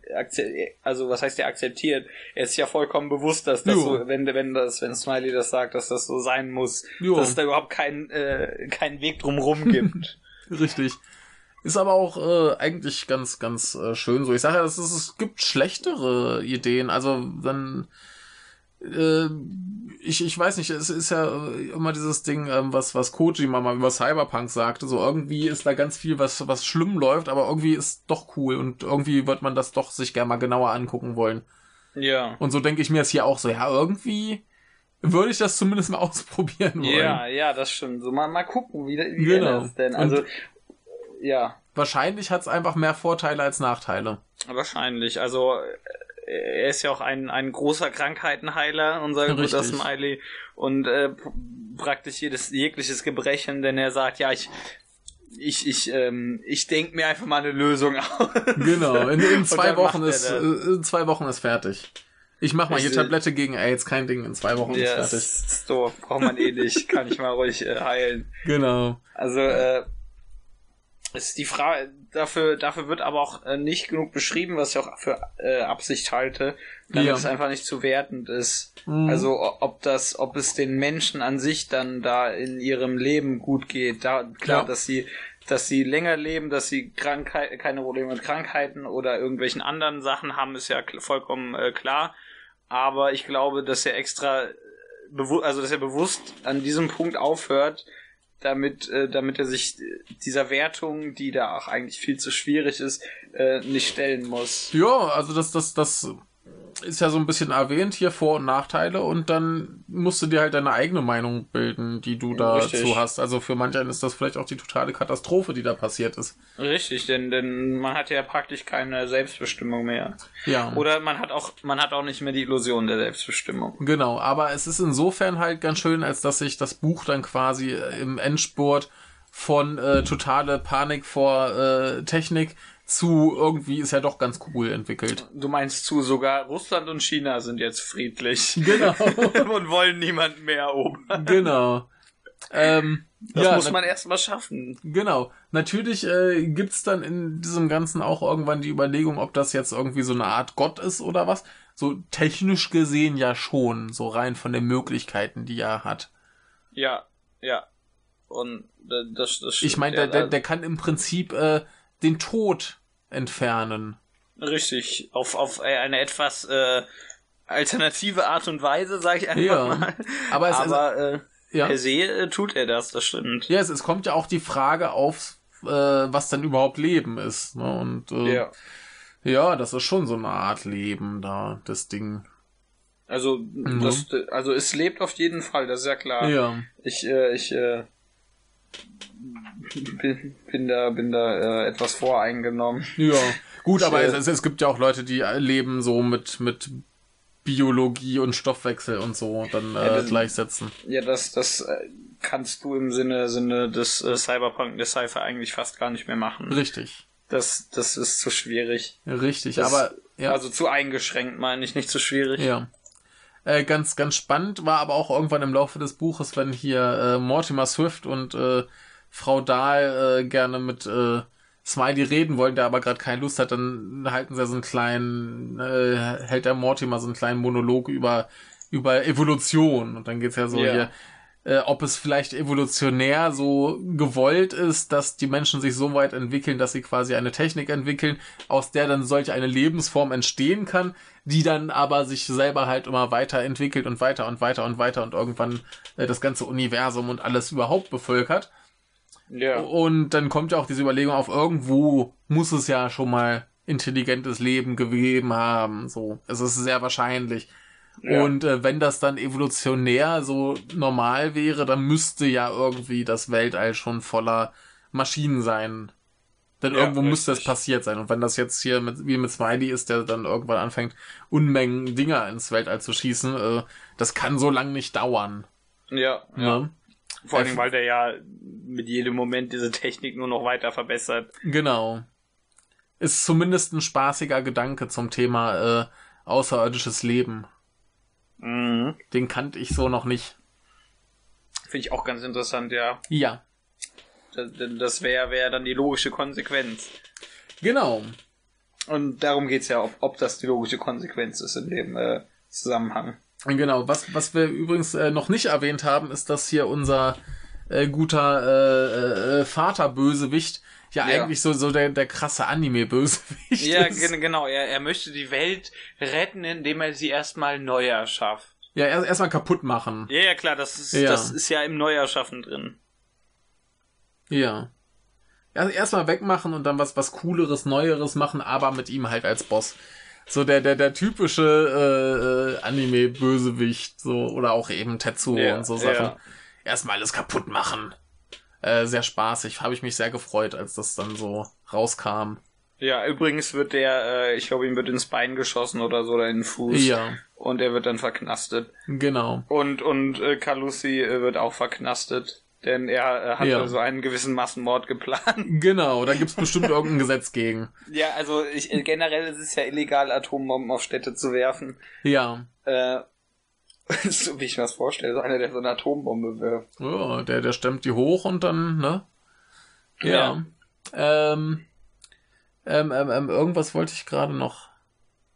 also was heißt er akzeptiert? Er ist ja vollkommen bewusst, dass das Jo. so, wenn, wenn das, wenn Smiley das sagt, dass das so sein muss, Jo. dass es da überhaupt keinen, äh, keinen Weg drumrum gibt. Richtig. Ist aber auch äh, eigentlich ganz, ganz äh, schön so. Ich sage ja, es, es gibt schlechtere Ideen. Also dann, äh, ich, ich weiß nicht, es ist ja immer dieses Ding, ähm, was, was Kojima mal über Cyberpunk sagte. So irgendwie ist da ganz viel, was, was schlimm läuft, aber irgendwie ist doch cool und irgendwie wird man das doch sich gerne mal genauer angucken wollen. ja. Und so denke ich mir jetzt hier auch so, ja, irgendwie würde ich das zumindest mal ausprobieren wollen. Ja, ja, das stimmt. So mal, mal gucken, wie, wie Genau. das denn. Also, ja, Wahrscheinlich hat es einfach mehr Vorteile als Nachteile. wahrscheinlich. Also, äh, er ist ja auch ein, ein großer Krankheitenheiler, unser guter Richtig. Smiley. Und äh, praktisch jedes, jegliches Gebrechen, denn er sagt, ja, ich, ich, ich, ähm, ich denke mir einfach mal eine Lösung aus. Genau, in, in zwei Wochen ist äh, in zwei Wochen ist fertig. Ich mach mal hier Tablette gegen AIDS, kein Ding, in zwei Wochen Ja, ist fertig. ist doof, braucht man eh nicht, kann ich mal ruhig äh, heilen. Genau. Also, äh, ist die Frage, dafür, dafür wird aber auch äh, nicht genug beschrieben, was ich auch für äh, Absicht halte, damit Ja. es einfach nicht zu wertend ist. Mhm. Also, ob das, ob es den Menschen an sich dann da in ihrem Leben gut geht, da, klar, Ja. dass sie, dass sie länger leben, dass sie Krankheit, keine Probleme mit Krankheiten oder irgendwelchen anderen Sachen haben, ist ja vollkommen äh, klar. Aber ich glaube, dass er extra, äh, also dass er bewusst an diesem Punkt aufhört, damit, äh, damit er sich äh, dieser Wertung, die da auch eigentlich viel zu schwierig ist, äh, nicht stellen muss. Ja, also das, das, das ist ja so ein bisschen erwähnt hier Vor- und Nachteile und dann musst du dir halt deine eigene Meinung bilden, die du Richtig. dazu hast. Also für manch einen ist das vielleicht auch die totale Katastrophe, die da passiert ist. Richtig, denn, denn man hat ja praktisch keine Selbstbestimmung mehr. Ja. Oder man hat auch, man hat auch nicht mehr die Illusion der Selbstbestimmung. Genau, aber es ist insofern halt ganz schön, als dass sich das Buch dann quasi äh, im Endspurt von äh, totale Panik vor äh, Technik zu irgendwie ist ja doch ganz cool entwickelt. Du meinst zu, sogar Russland und China sind jetzt friedlich. Genau. und wollen niemanden mehr erobern. genau. Ähm, Das ja, muss man erstmal schaffen. Genau. Natürlich äh, gibt's dann in diesem Ganzen auch irgendwann die Überlegung, ob das jetzt irgendwie so eine Art Gott ist oder was. So technisch gesehen ja schon, so rein von den Möglichkeiten, die er hat. Ja, ja. Und äh, das, das Ich meine, der, der, der kann im Prinzip äh, den Tod entfernen. Richtig, auf, auf äh, eine etwas äh, alternative Art und Weise, sage ich einfach Ja. mal. Aber es Aber äh, Ja, per se äh, tut er das, das stimmt. ja es, es kommt ja auch die Frage auf, äh, was denn überhaupt Leben ist. Ne? Und äh, ja. Ja. das ist schon so eine Art Leben da, das Ding. Also, das, also es lebt auf jeden Fall, das ist ja klar. Ja. Ich, äh, ich äh, bin, da, bin da äh, etwas voreingenommen. Ja, gut, aber äh, es, es, gibt ja auch Leute, die leben so mit, mit Biologie und Stoffwechsel und so dann äh, Ja, das- gleichsetzen. Ja, das, das äh, kannst du im Sinne, Sinne des äh, Cyberpunk, des Sci-Fi eigentlich fast gar nicht mehr machen. Richtig. Das, das ist zu schwierig. Richtig, Das- aber ja. Also zu eingeschränkt, meine ich, nicht zu schwierig. Ja. Äh, ganz, ganz spannend war aber auch irgendwann im Laufe des Buches, wenn hier äh, Mortimer Swift und äh, Frau Dahl äh, gerne mit äh, Smiley reden wollen, der aber gerade keine Lust hat, dann halten sie so einen kleinen, äh, hält der Mortimer so einen kleinen Monolog über, über Evolution. Und dann geht's ja so Ja. hier, äh, ob es vielleicht evolutionär so gewollt ist, dass die Menschen sich so weit entwickeln, dass sie quasi eine Technik entwickeln, aus der dann solch eine Lebensform entstehen kann, die dann aber sich selber halt immer weiterentwickelt und weiter und weiter und weiter und irgendwann äh, das ganze Universum und alles überhaupt bevölkert. Ja. Und dann kommt ja auch diese Überlegung auf, irgendwo muss es ja schon mal intelligentes Leben gegeben haben. So, es ist sehr wahrscheinlich. Ja. Und äh, wenn das dann evolutionär so normal wäre, dann müsste ja irgendwie das Weltall schon voller Maschinen sein. Denn Ja, irgendwo müsste es richtig. passiert sein. Und wenn das jetzt hier mit, wie mit Smiley ist, der dann irgendwann anfängt, Unmengen Dinger ins Weltall zu schießen, äh, das kann so lang nicht dauern. Ja. Ne? Vor allem, Äh, weil der ja mit jedem Moment diese Technik nur noch weiter verbessert. Genau. Ist zumindest ein spaßiger Gedanke zum Thema äh, außerirdisches Leben. Mhm. Den kannte ich so noch nicht. Finde ich auch ganz interessant, ja. Ja, Das, das wäre wär dann die logische Konsequenz. genau. Und darum geht's ja, ob, ob das die logische Konsequenz ist in dem äh, Zusammenhang. Genau. Was, was wir übrigens äh, noch nicht erwähnt haben, ist, dass hier unser äh, guter äh, äh, Vater-Bösewicht ja, Ja. eigentlich so, so der, der krasse Anime-Bösewicht Ja, ist. gen genau. Er, er möchte die Welt retten, indem er sie erstmal neu erschafft. Ja, erst erstmal kaputt machen. Ja, ja, klar, das ist, Ja. das ist ja im Neuerschaffen drin. Ja. Also erstmal wegmachen und dann was, was cooleres, neueres machen, aber mit ihm halt als Boss. So der, der, der typische äh, äh, Anime-Bösewicht, so, oder auch eben Tetsuo Ja, und so Sachen. ja. Erstmal alles kaputt machen. Äh, sehr spaßig. Habe ich mich sehr gefreut, als das dann so rauskam. Ja, übrigens wird der, äh, ich glaube, ihm wird ins Bein geschossen oder so, oder in den Fuß. Ja, Und er wird dann verknastet. genau. Und, und äh, Calusi äh, wird auch verknastet. Denn er äh, hatte Ja. so einen gewissen Massenmord geplant. Genau, da gibt's bestimmt irgendein Gesetz gegen. Ja, also ich, äh, generell ist es ja illegal, Atombomben auf Städte zu werfen. Ja. Äh, so wie ich mir das vorstelle, so einer, der so eine Atombombe wirft. Ja, der, der stemmt die hoch und dann, ne? Ja. Ähm, ähm, ähm, ähm, irgendwas wollte ich gerade noch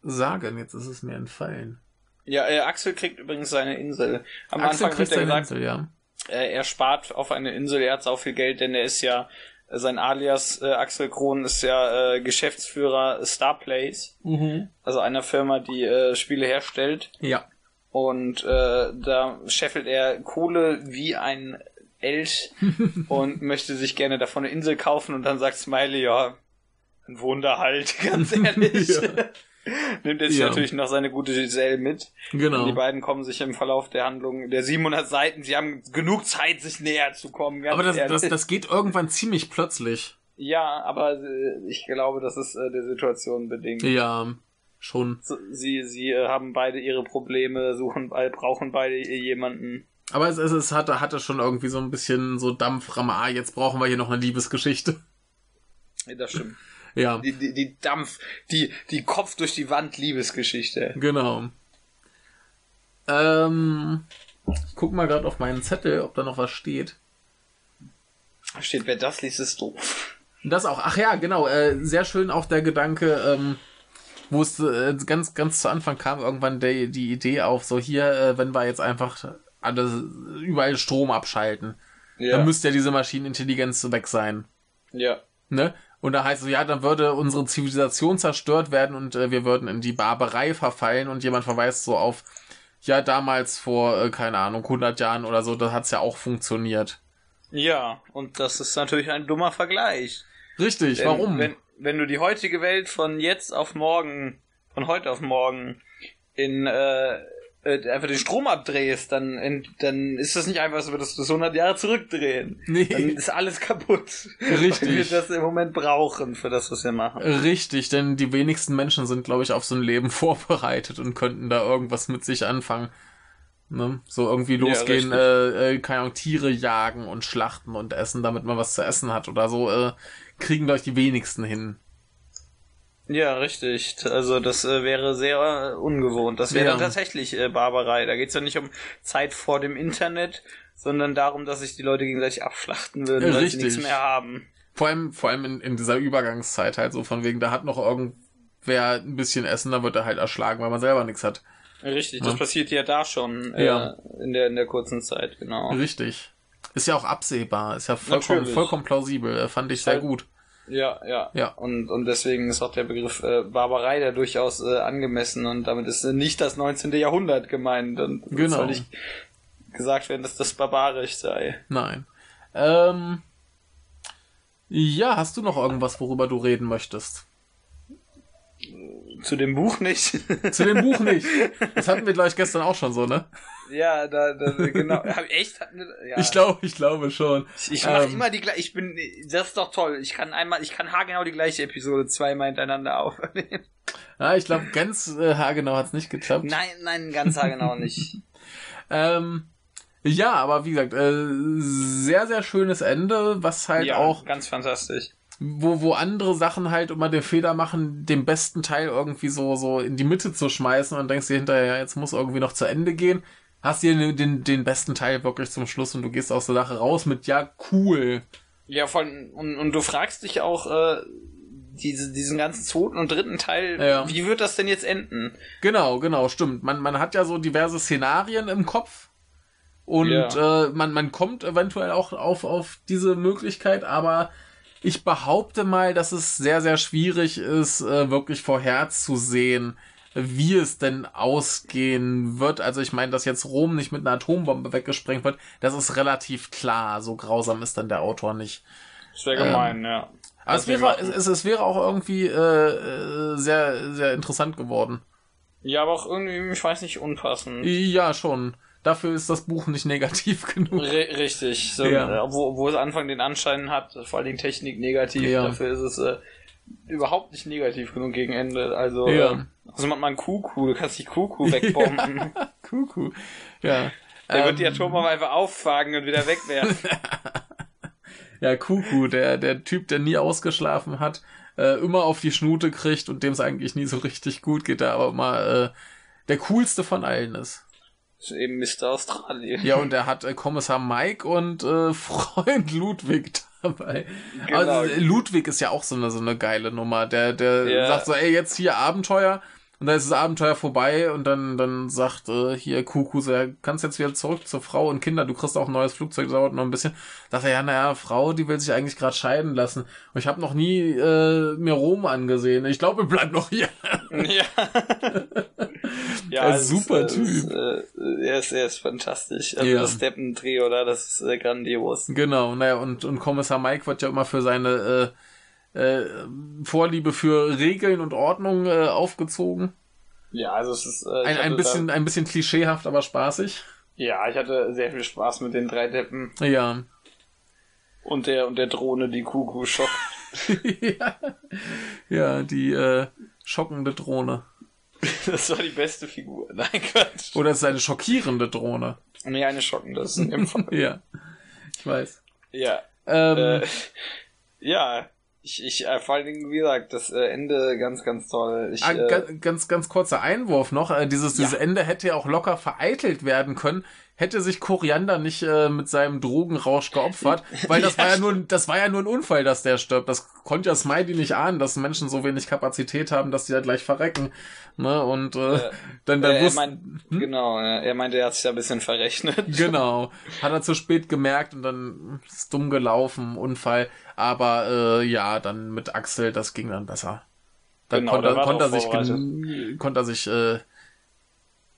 sagen, jetzt ist es mir entfallen. Ja, äh, Axel kriegt übrigens seine Insel. Am Axel Anfang wird kriegt er seine gesagt, Insel, ja. äh, er spart auf eine Insel, er hat sau viel Geld, denn er ist ja, äh, sein Alias äh, Axel Kron ist ja äh, Geschäftsführer Starplays, Mhm. also einer Firma, die äh, Spiele herstellt. Ja. Und äh, da scheffelt er Kohle wie ein Elch und möchte sich gerne davon eine Insel kaufen und dann sagt Smiley, ja, ein Wunder halt, ganz ehrlich. Ja. Nimmt er sich Ja. natürlich noch seine gute Giselle mit. Genau. Und die beiden kommen sich im Verlauf der Handlung der 700 Seiten, sie haben genug Zeit, sich näher zu kommen. Aber das, das, das geht irgendwann ziemlich plötzlich. ja, aber äh, ich glaube, das ist äh, der Situation bedingt. Ja, schon. Sie, sie äh, haben beide ihre Probleme, suchen, brauchen beide jemanden. Aber es, es, es hatte, hatte schon irgendwie so ein bisschen so Dampframme. Ah, jetzt brauchen wir hier noch eine Liebesgeschichte. Ja, das stimmt. Ja, Die, die, die Dampf, die, die Kopf durch die Wand Liebesgeschichte. genau. Ähm, ich guck mal gerade auf meinen Zettel, ob da noch was steht. Da steht, wer das liest, ist doof. Das auch. Ach ja, genau. Äh, sehr schön auch der Gedanke, ähm, wo es äh, ganz, ganz zu Anfang kam irgendwann der, die Idee auf, so hier, äh, wenn wir jetzt einfach alles überall Strom abschalten, Ja. dann müsste ja diese Maschinenintelligenz weg sein. ja. Ne? Und da heißt es, ja, dann würde unsere Zivilisation zerstört werden und äh, wir würden in die Barbarei verfallen und jemand verweist so auf, ja, damals vor, äh, keine Ahnung, 100 Jahren oder so, da hat's ja auch funktioniert. Ja, und das ist natürlich ein dummer Vergleich. Richtig, Denn warum? Wenn, wenn du die heutige Welt von jetzt auf morgen, von heute auf morgen in äh, äh, einfach den Strom abdrehst, dann, dann ist das nicht einfach so, dass du das 100 Jahre zurückdrehen. Nee. Dann ist alles kaputt. Richtig. Weil wir das im Moment brauchen für das, was wir machen. Richtig, denn die wenigsten Menschen sind, glaube ich, auf so ein Leben vorbereitet und könnten da irgendwas mit sich anfangen. Ne? So irgendwie losgehen, ja, äh, äh, keine Ahnung, Tiere jagen und schlachten und essen, damit man was zu essen hat oder so, äh, kriegen, glaube ich, die wenigsten hin. Ja, richtig. Also das äh, wäre sehr äh, ungewohnt. Das wäre ja. tatsächlich äh, Barbarei. Da geht's ja nicht um Zeit vor dem Internet, sondern darum, dass sich die Leute gegenseitig abschlachten würden, weil sie nichts mehr haben. Vor allem, vor allem in, in dieser Übergangszeit halt so von wegen, da hat noch irgendwer ein bisschen Essen, da wird er halt erschlagen, weil man selber nichts hat. Richtig, das ja. passiert ja da schon äh, ja. in, der, in der kurzen Zeit, genau. Richtig. Ist ja auch absehbar, ist ja vollkommen, vollkommen plausibel, äh, fand ich sehr halt gut. Ja, ja. ja. Und, und deswegen ist auch der Begriff äh, Barbarei da durchaus äh, angemessen und damit ist äh, nicht das 19. Jahrhundert gemeint und genau. soll nicht gesagt werden, dass das barbarisch sei. Nein. Ähm, ja, hast du noch irgendwas, worüber du reden möchtest? Zu dem Buch nicht. Zu dem Buch nicht. Das hatten wir gleich gestern auch schon so, ne? Ja, da, da genau. Echt? Ja. Ich glaube, ich glaube schon. Ich, ich mache ähm, immer die gleiche. Ich bin, das ist doch toll. Ich kann einmal, ich kann haargenau die gleiche Episode zweimal hintereinander aufnehmen. Ja, ich glaube, ganz äh, haargenau hat's nicht geklappt. Nein, nein, ganz haargenau nicht. ähm, ja, aber wie gesagt, äh, sehr, sehr schönes Ende, was halt ja, auch. Ganz fantastisch wo, wo andere Sachen halt immer den Fehler machen, den besten Teil irgendwie so, so in die Mitte zu schmeißen und denkst dir hinterher, ja, jetzt muss irgendwie noch zu Ende gehen hast dir den, den, besten Teil wirklich zum Schluss und du gehst aus der Sache raus mit, ja, cool. Ja, von, und, und du fragst dich auch, äh, diese, diesen ganzen zweiten und dritten Teil, ja. wie wird das denn jetzt enden? Genau, genau, stimmt. Man, man hat ja so diverse Szenarien im Kopf und ja. äh, man, man kommt eventuell auch auf, auf diese Möglichkeit, aber ich behaupte mal, dass es sehr, sehr schwierig ist, äh, wirklich vorherzusehen, wie es denn ausgehen wird. Also ich meine, dass jetzt Rom nicht mit einer Atombombe weggesprengt wird, das ist relativ klar. So grausam ist dann der Autor nicht. Das wäre gemein, ähm, ja. Aber es wäre, es, es wäre auch irgendwie äh, äh, sehr, sehr interessant geworden. Ja, aber auch irgendwie, ich weiß nicht, unpassend. Ja, schon. Dafür ist das Buch nicht negativ genug. R richtig. So, ja. Äh, wo, wo es Anfang den Anschein hat, vor allem Technik negativ, ja. dafür ist es äh, überhaupt nicht negativ genug gegen Ende. Also, ja. ähm, also macht man Kuku, du kannst die Kuku wegbomben. ja, Kuku, ja. Der ähm, wird die Atombombe einfach auffangen und wieder wegwerfen. ja, Kuku, der, der Typ, der nie ausgeschlafen hat, äh, immer auf die Schnute kriegt und dem es eigentlich nie so richtig gut geht, der aber mal äh, der coolste von allen ist. Das ist eben Mr. Australien. Ja, und er hat äh, Kommissar Mike und äh, Freund Ludwig dabei. Genau. Also Ludwig ist ja auch so eine, so eine geile Nummer. Der, der yeah. sagt so, ey, jetzt hier Abenteuer. Und dann ist das Abenteuer vorbei und dann, dann sagt äh, hier Kuku so, ja, kannst jetzt wieder zurück zur Frau und Kinder, du kriegst auch ein neues Flugzeug, dauert noch ein bisschen. Sagt er, ja, naja, Frau, die will sich eigentlich gerade scheiden lassen. Und ich habe noch nie äh, mir Rom angesehen. Ich glaube, wir bleiben noch hier. Ja. ja, also super ist, Typ. Ist, äh, er, ist, er ist fantastisch. Also ja. das Steppentrio da, das ist äh, grandios. Genau, naja, und, und Kommissar Mike wird ja immer für seine äh, äh, Vorliebe für Regeln und Ordnung äh, aufgezogen. Ja, also es ist äh, ein, ein bisschen ein bisschen klischeehaft, aber spaßig. Ja, ich hatte sehr viel Spaß mit den drei Deppen. Ja. Und der und der Drohne, die Kuku schockt. ja. ja, die äh, schockende Drohne. Das war die beste Figur. Nein, Quatsch. Oder es ist eine schockierende Drohne. Nee, eine schockende. Das ist ein Fall. ja. Ich weiß. Ja. Ähm, äh, ja. Ich, ich äh, vor allen Dingen, wie gesagt, das äh, Ende ganz, ganz toll. Ich, ah, äh, ganz, ganz kurzer Einwurf noch. Äh, dieses, ja. dieses Ende hätte ja auch locker vereitelt werden können, hätte sich Koriander nicht äh, mit seinem Drogenrausch geopfert, weil das ja, war ja nur, das war ja nur ein Unfall, dass der stirbt. Das konnte ja Smiley nicht ahnen, dass Menschen so wenig Kapazität haben, dass die da gleich verrecken. Ne? Und äh, äh dann, dann äh, wusste, hm? genau, er meinte, er hat sich da ein bisschen verrechnet. Genau, hat er zu spät gemerkt und dann ist dumm gelaufen, Unfall. Aber äh, ja, dann mit Axel, das ging dann besser. Dann genau, konnte, konnte er sich, konnte er sich äh,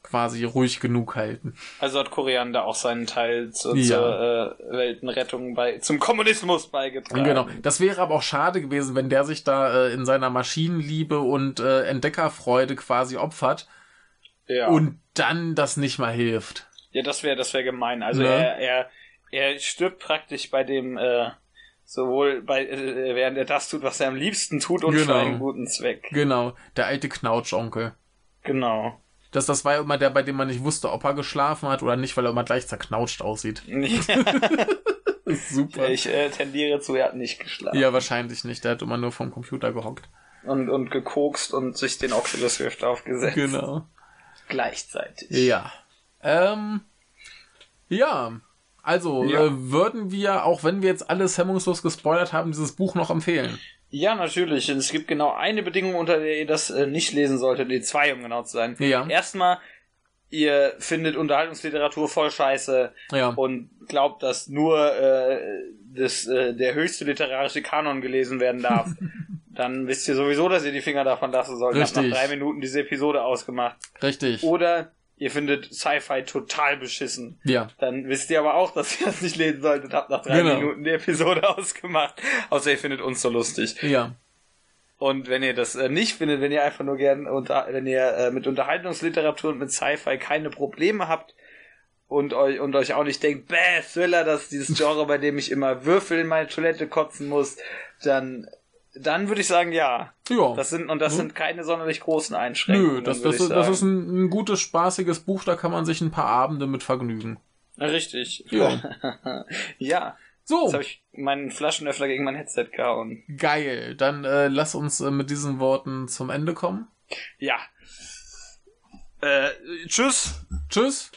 quasi ruhig genug halten. Also hat Koriander auch seinen Teil zu, ja. zur äh, Weltenrettung bei zum Kommunismus beigetragen. Genau. Das wäre aber auch schade gewesen, wenn der sich da äh, in seiner Maschinenliebe und äh, Entdeckerfreude quasi opfert. Ja. Und dann das nicht mal hilft. Ja, das wäre das wäre gemein. Also Ne? er, er, er stirbt praktisch bei dem, äh, sowohl bei, äh, während er das tut, was er am liebsten tut und Genau. für einen guten Zweck. Genau, der alte Knautschonkel. Genau. Das, das war ja immer der, bei dem man nicht wusste, ob er geschlafen hat oder nicht, weil er immer gleich zerknautscht aussieht. Ist super. ich äh, tendiere zu, er hat nicht geschlafen. Ja, wahrscheinlich nicht. Der hat immer nur vom Computer gehockt. Und, und gekokst und sich den Oculus Rift aufgesetzt. Genau. Gleichzeitig. Ja. Ähm, ja. Also, Ja. Äh, würden wir, auch wenn wir jetzt alles hemmungslos gespoilert haben, dieses Buch noch empfehlen? Ja, natürlich. Und es gibt genau eine Bedingung, unter der ihr das äh, nicht lesen solltet. Nee, zwei, um genau zu sein. Ja. Erstmal, ihr findet Unterhaltungsliteratur voll scheiße Ja. und glaubt, dass nur äh, das, äh, der höchste literarische Kanon gelesen werden darf. Dann wisst ihr sowieso, dass ihr die Finger davon lassen solltet. Habt nach Richtig. drei Minuten diese Episode ausgemacht. Richtig. Oder ihr findet Sci-Fi total beschissen. Ja. Dann wisst ihr aber auch, dass ihr das nicht lesen solltet. Habt nach drei Genau. Minuten die Episode ausgemacht. Außer ihr findet uns so lustig. Ja. Und wenn ihr das äh, nicht findet, wenn ihr einfach nur gern unter, wenn ihr äh, mit Unterhaltungsliteratur und mit Sci-Fi keine Probleme habt und euch und euch auch nicht denkt, bäh, Thriller, das ist dieses Genre, bei dem ich immer Würfel in meine Toilette kotzen muss, dann dann würde ich sagen, ja. Ja. Das sind und das Hm. sind keine sonderlich großen Einschränkungen. Nö, das, das, ist, das ist ein, ein gutes, spaßiges Buch, da kann man sich ein paar Abende mit vergnügen. richtig. Ja. ja. So, Jetzt habe ich meinen Flaschenöffner gegen mein Headset gehauen. geil. Dann äh, lass uns äh, mit diesen Worten zum Ende kommen. Ja. Äh, tschüss. Tschüss.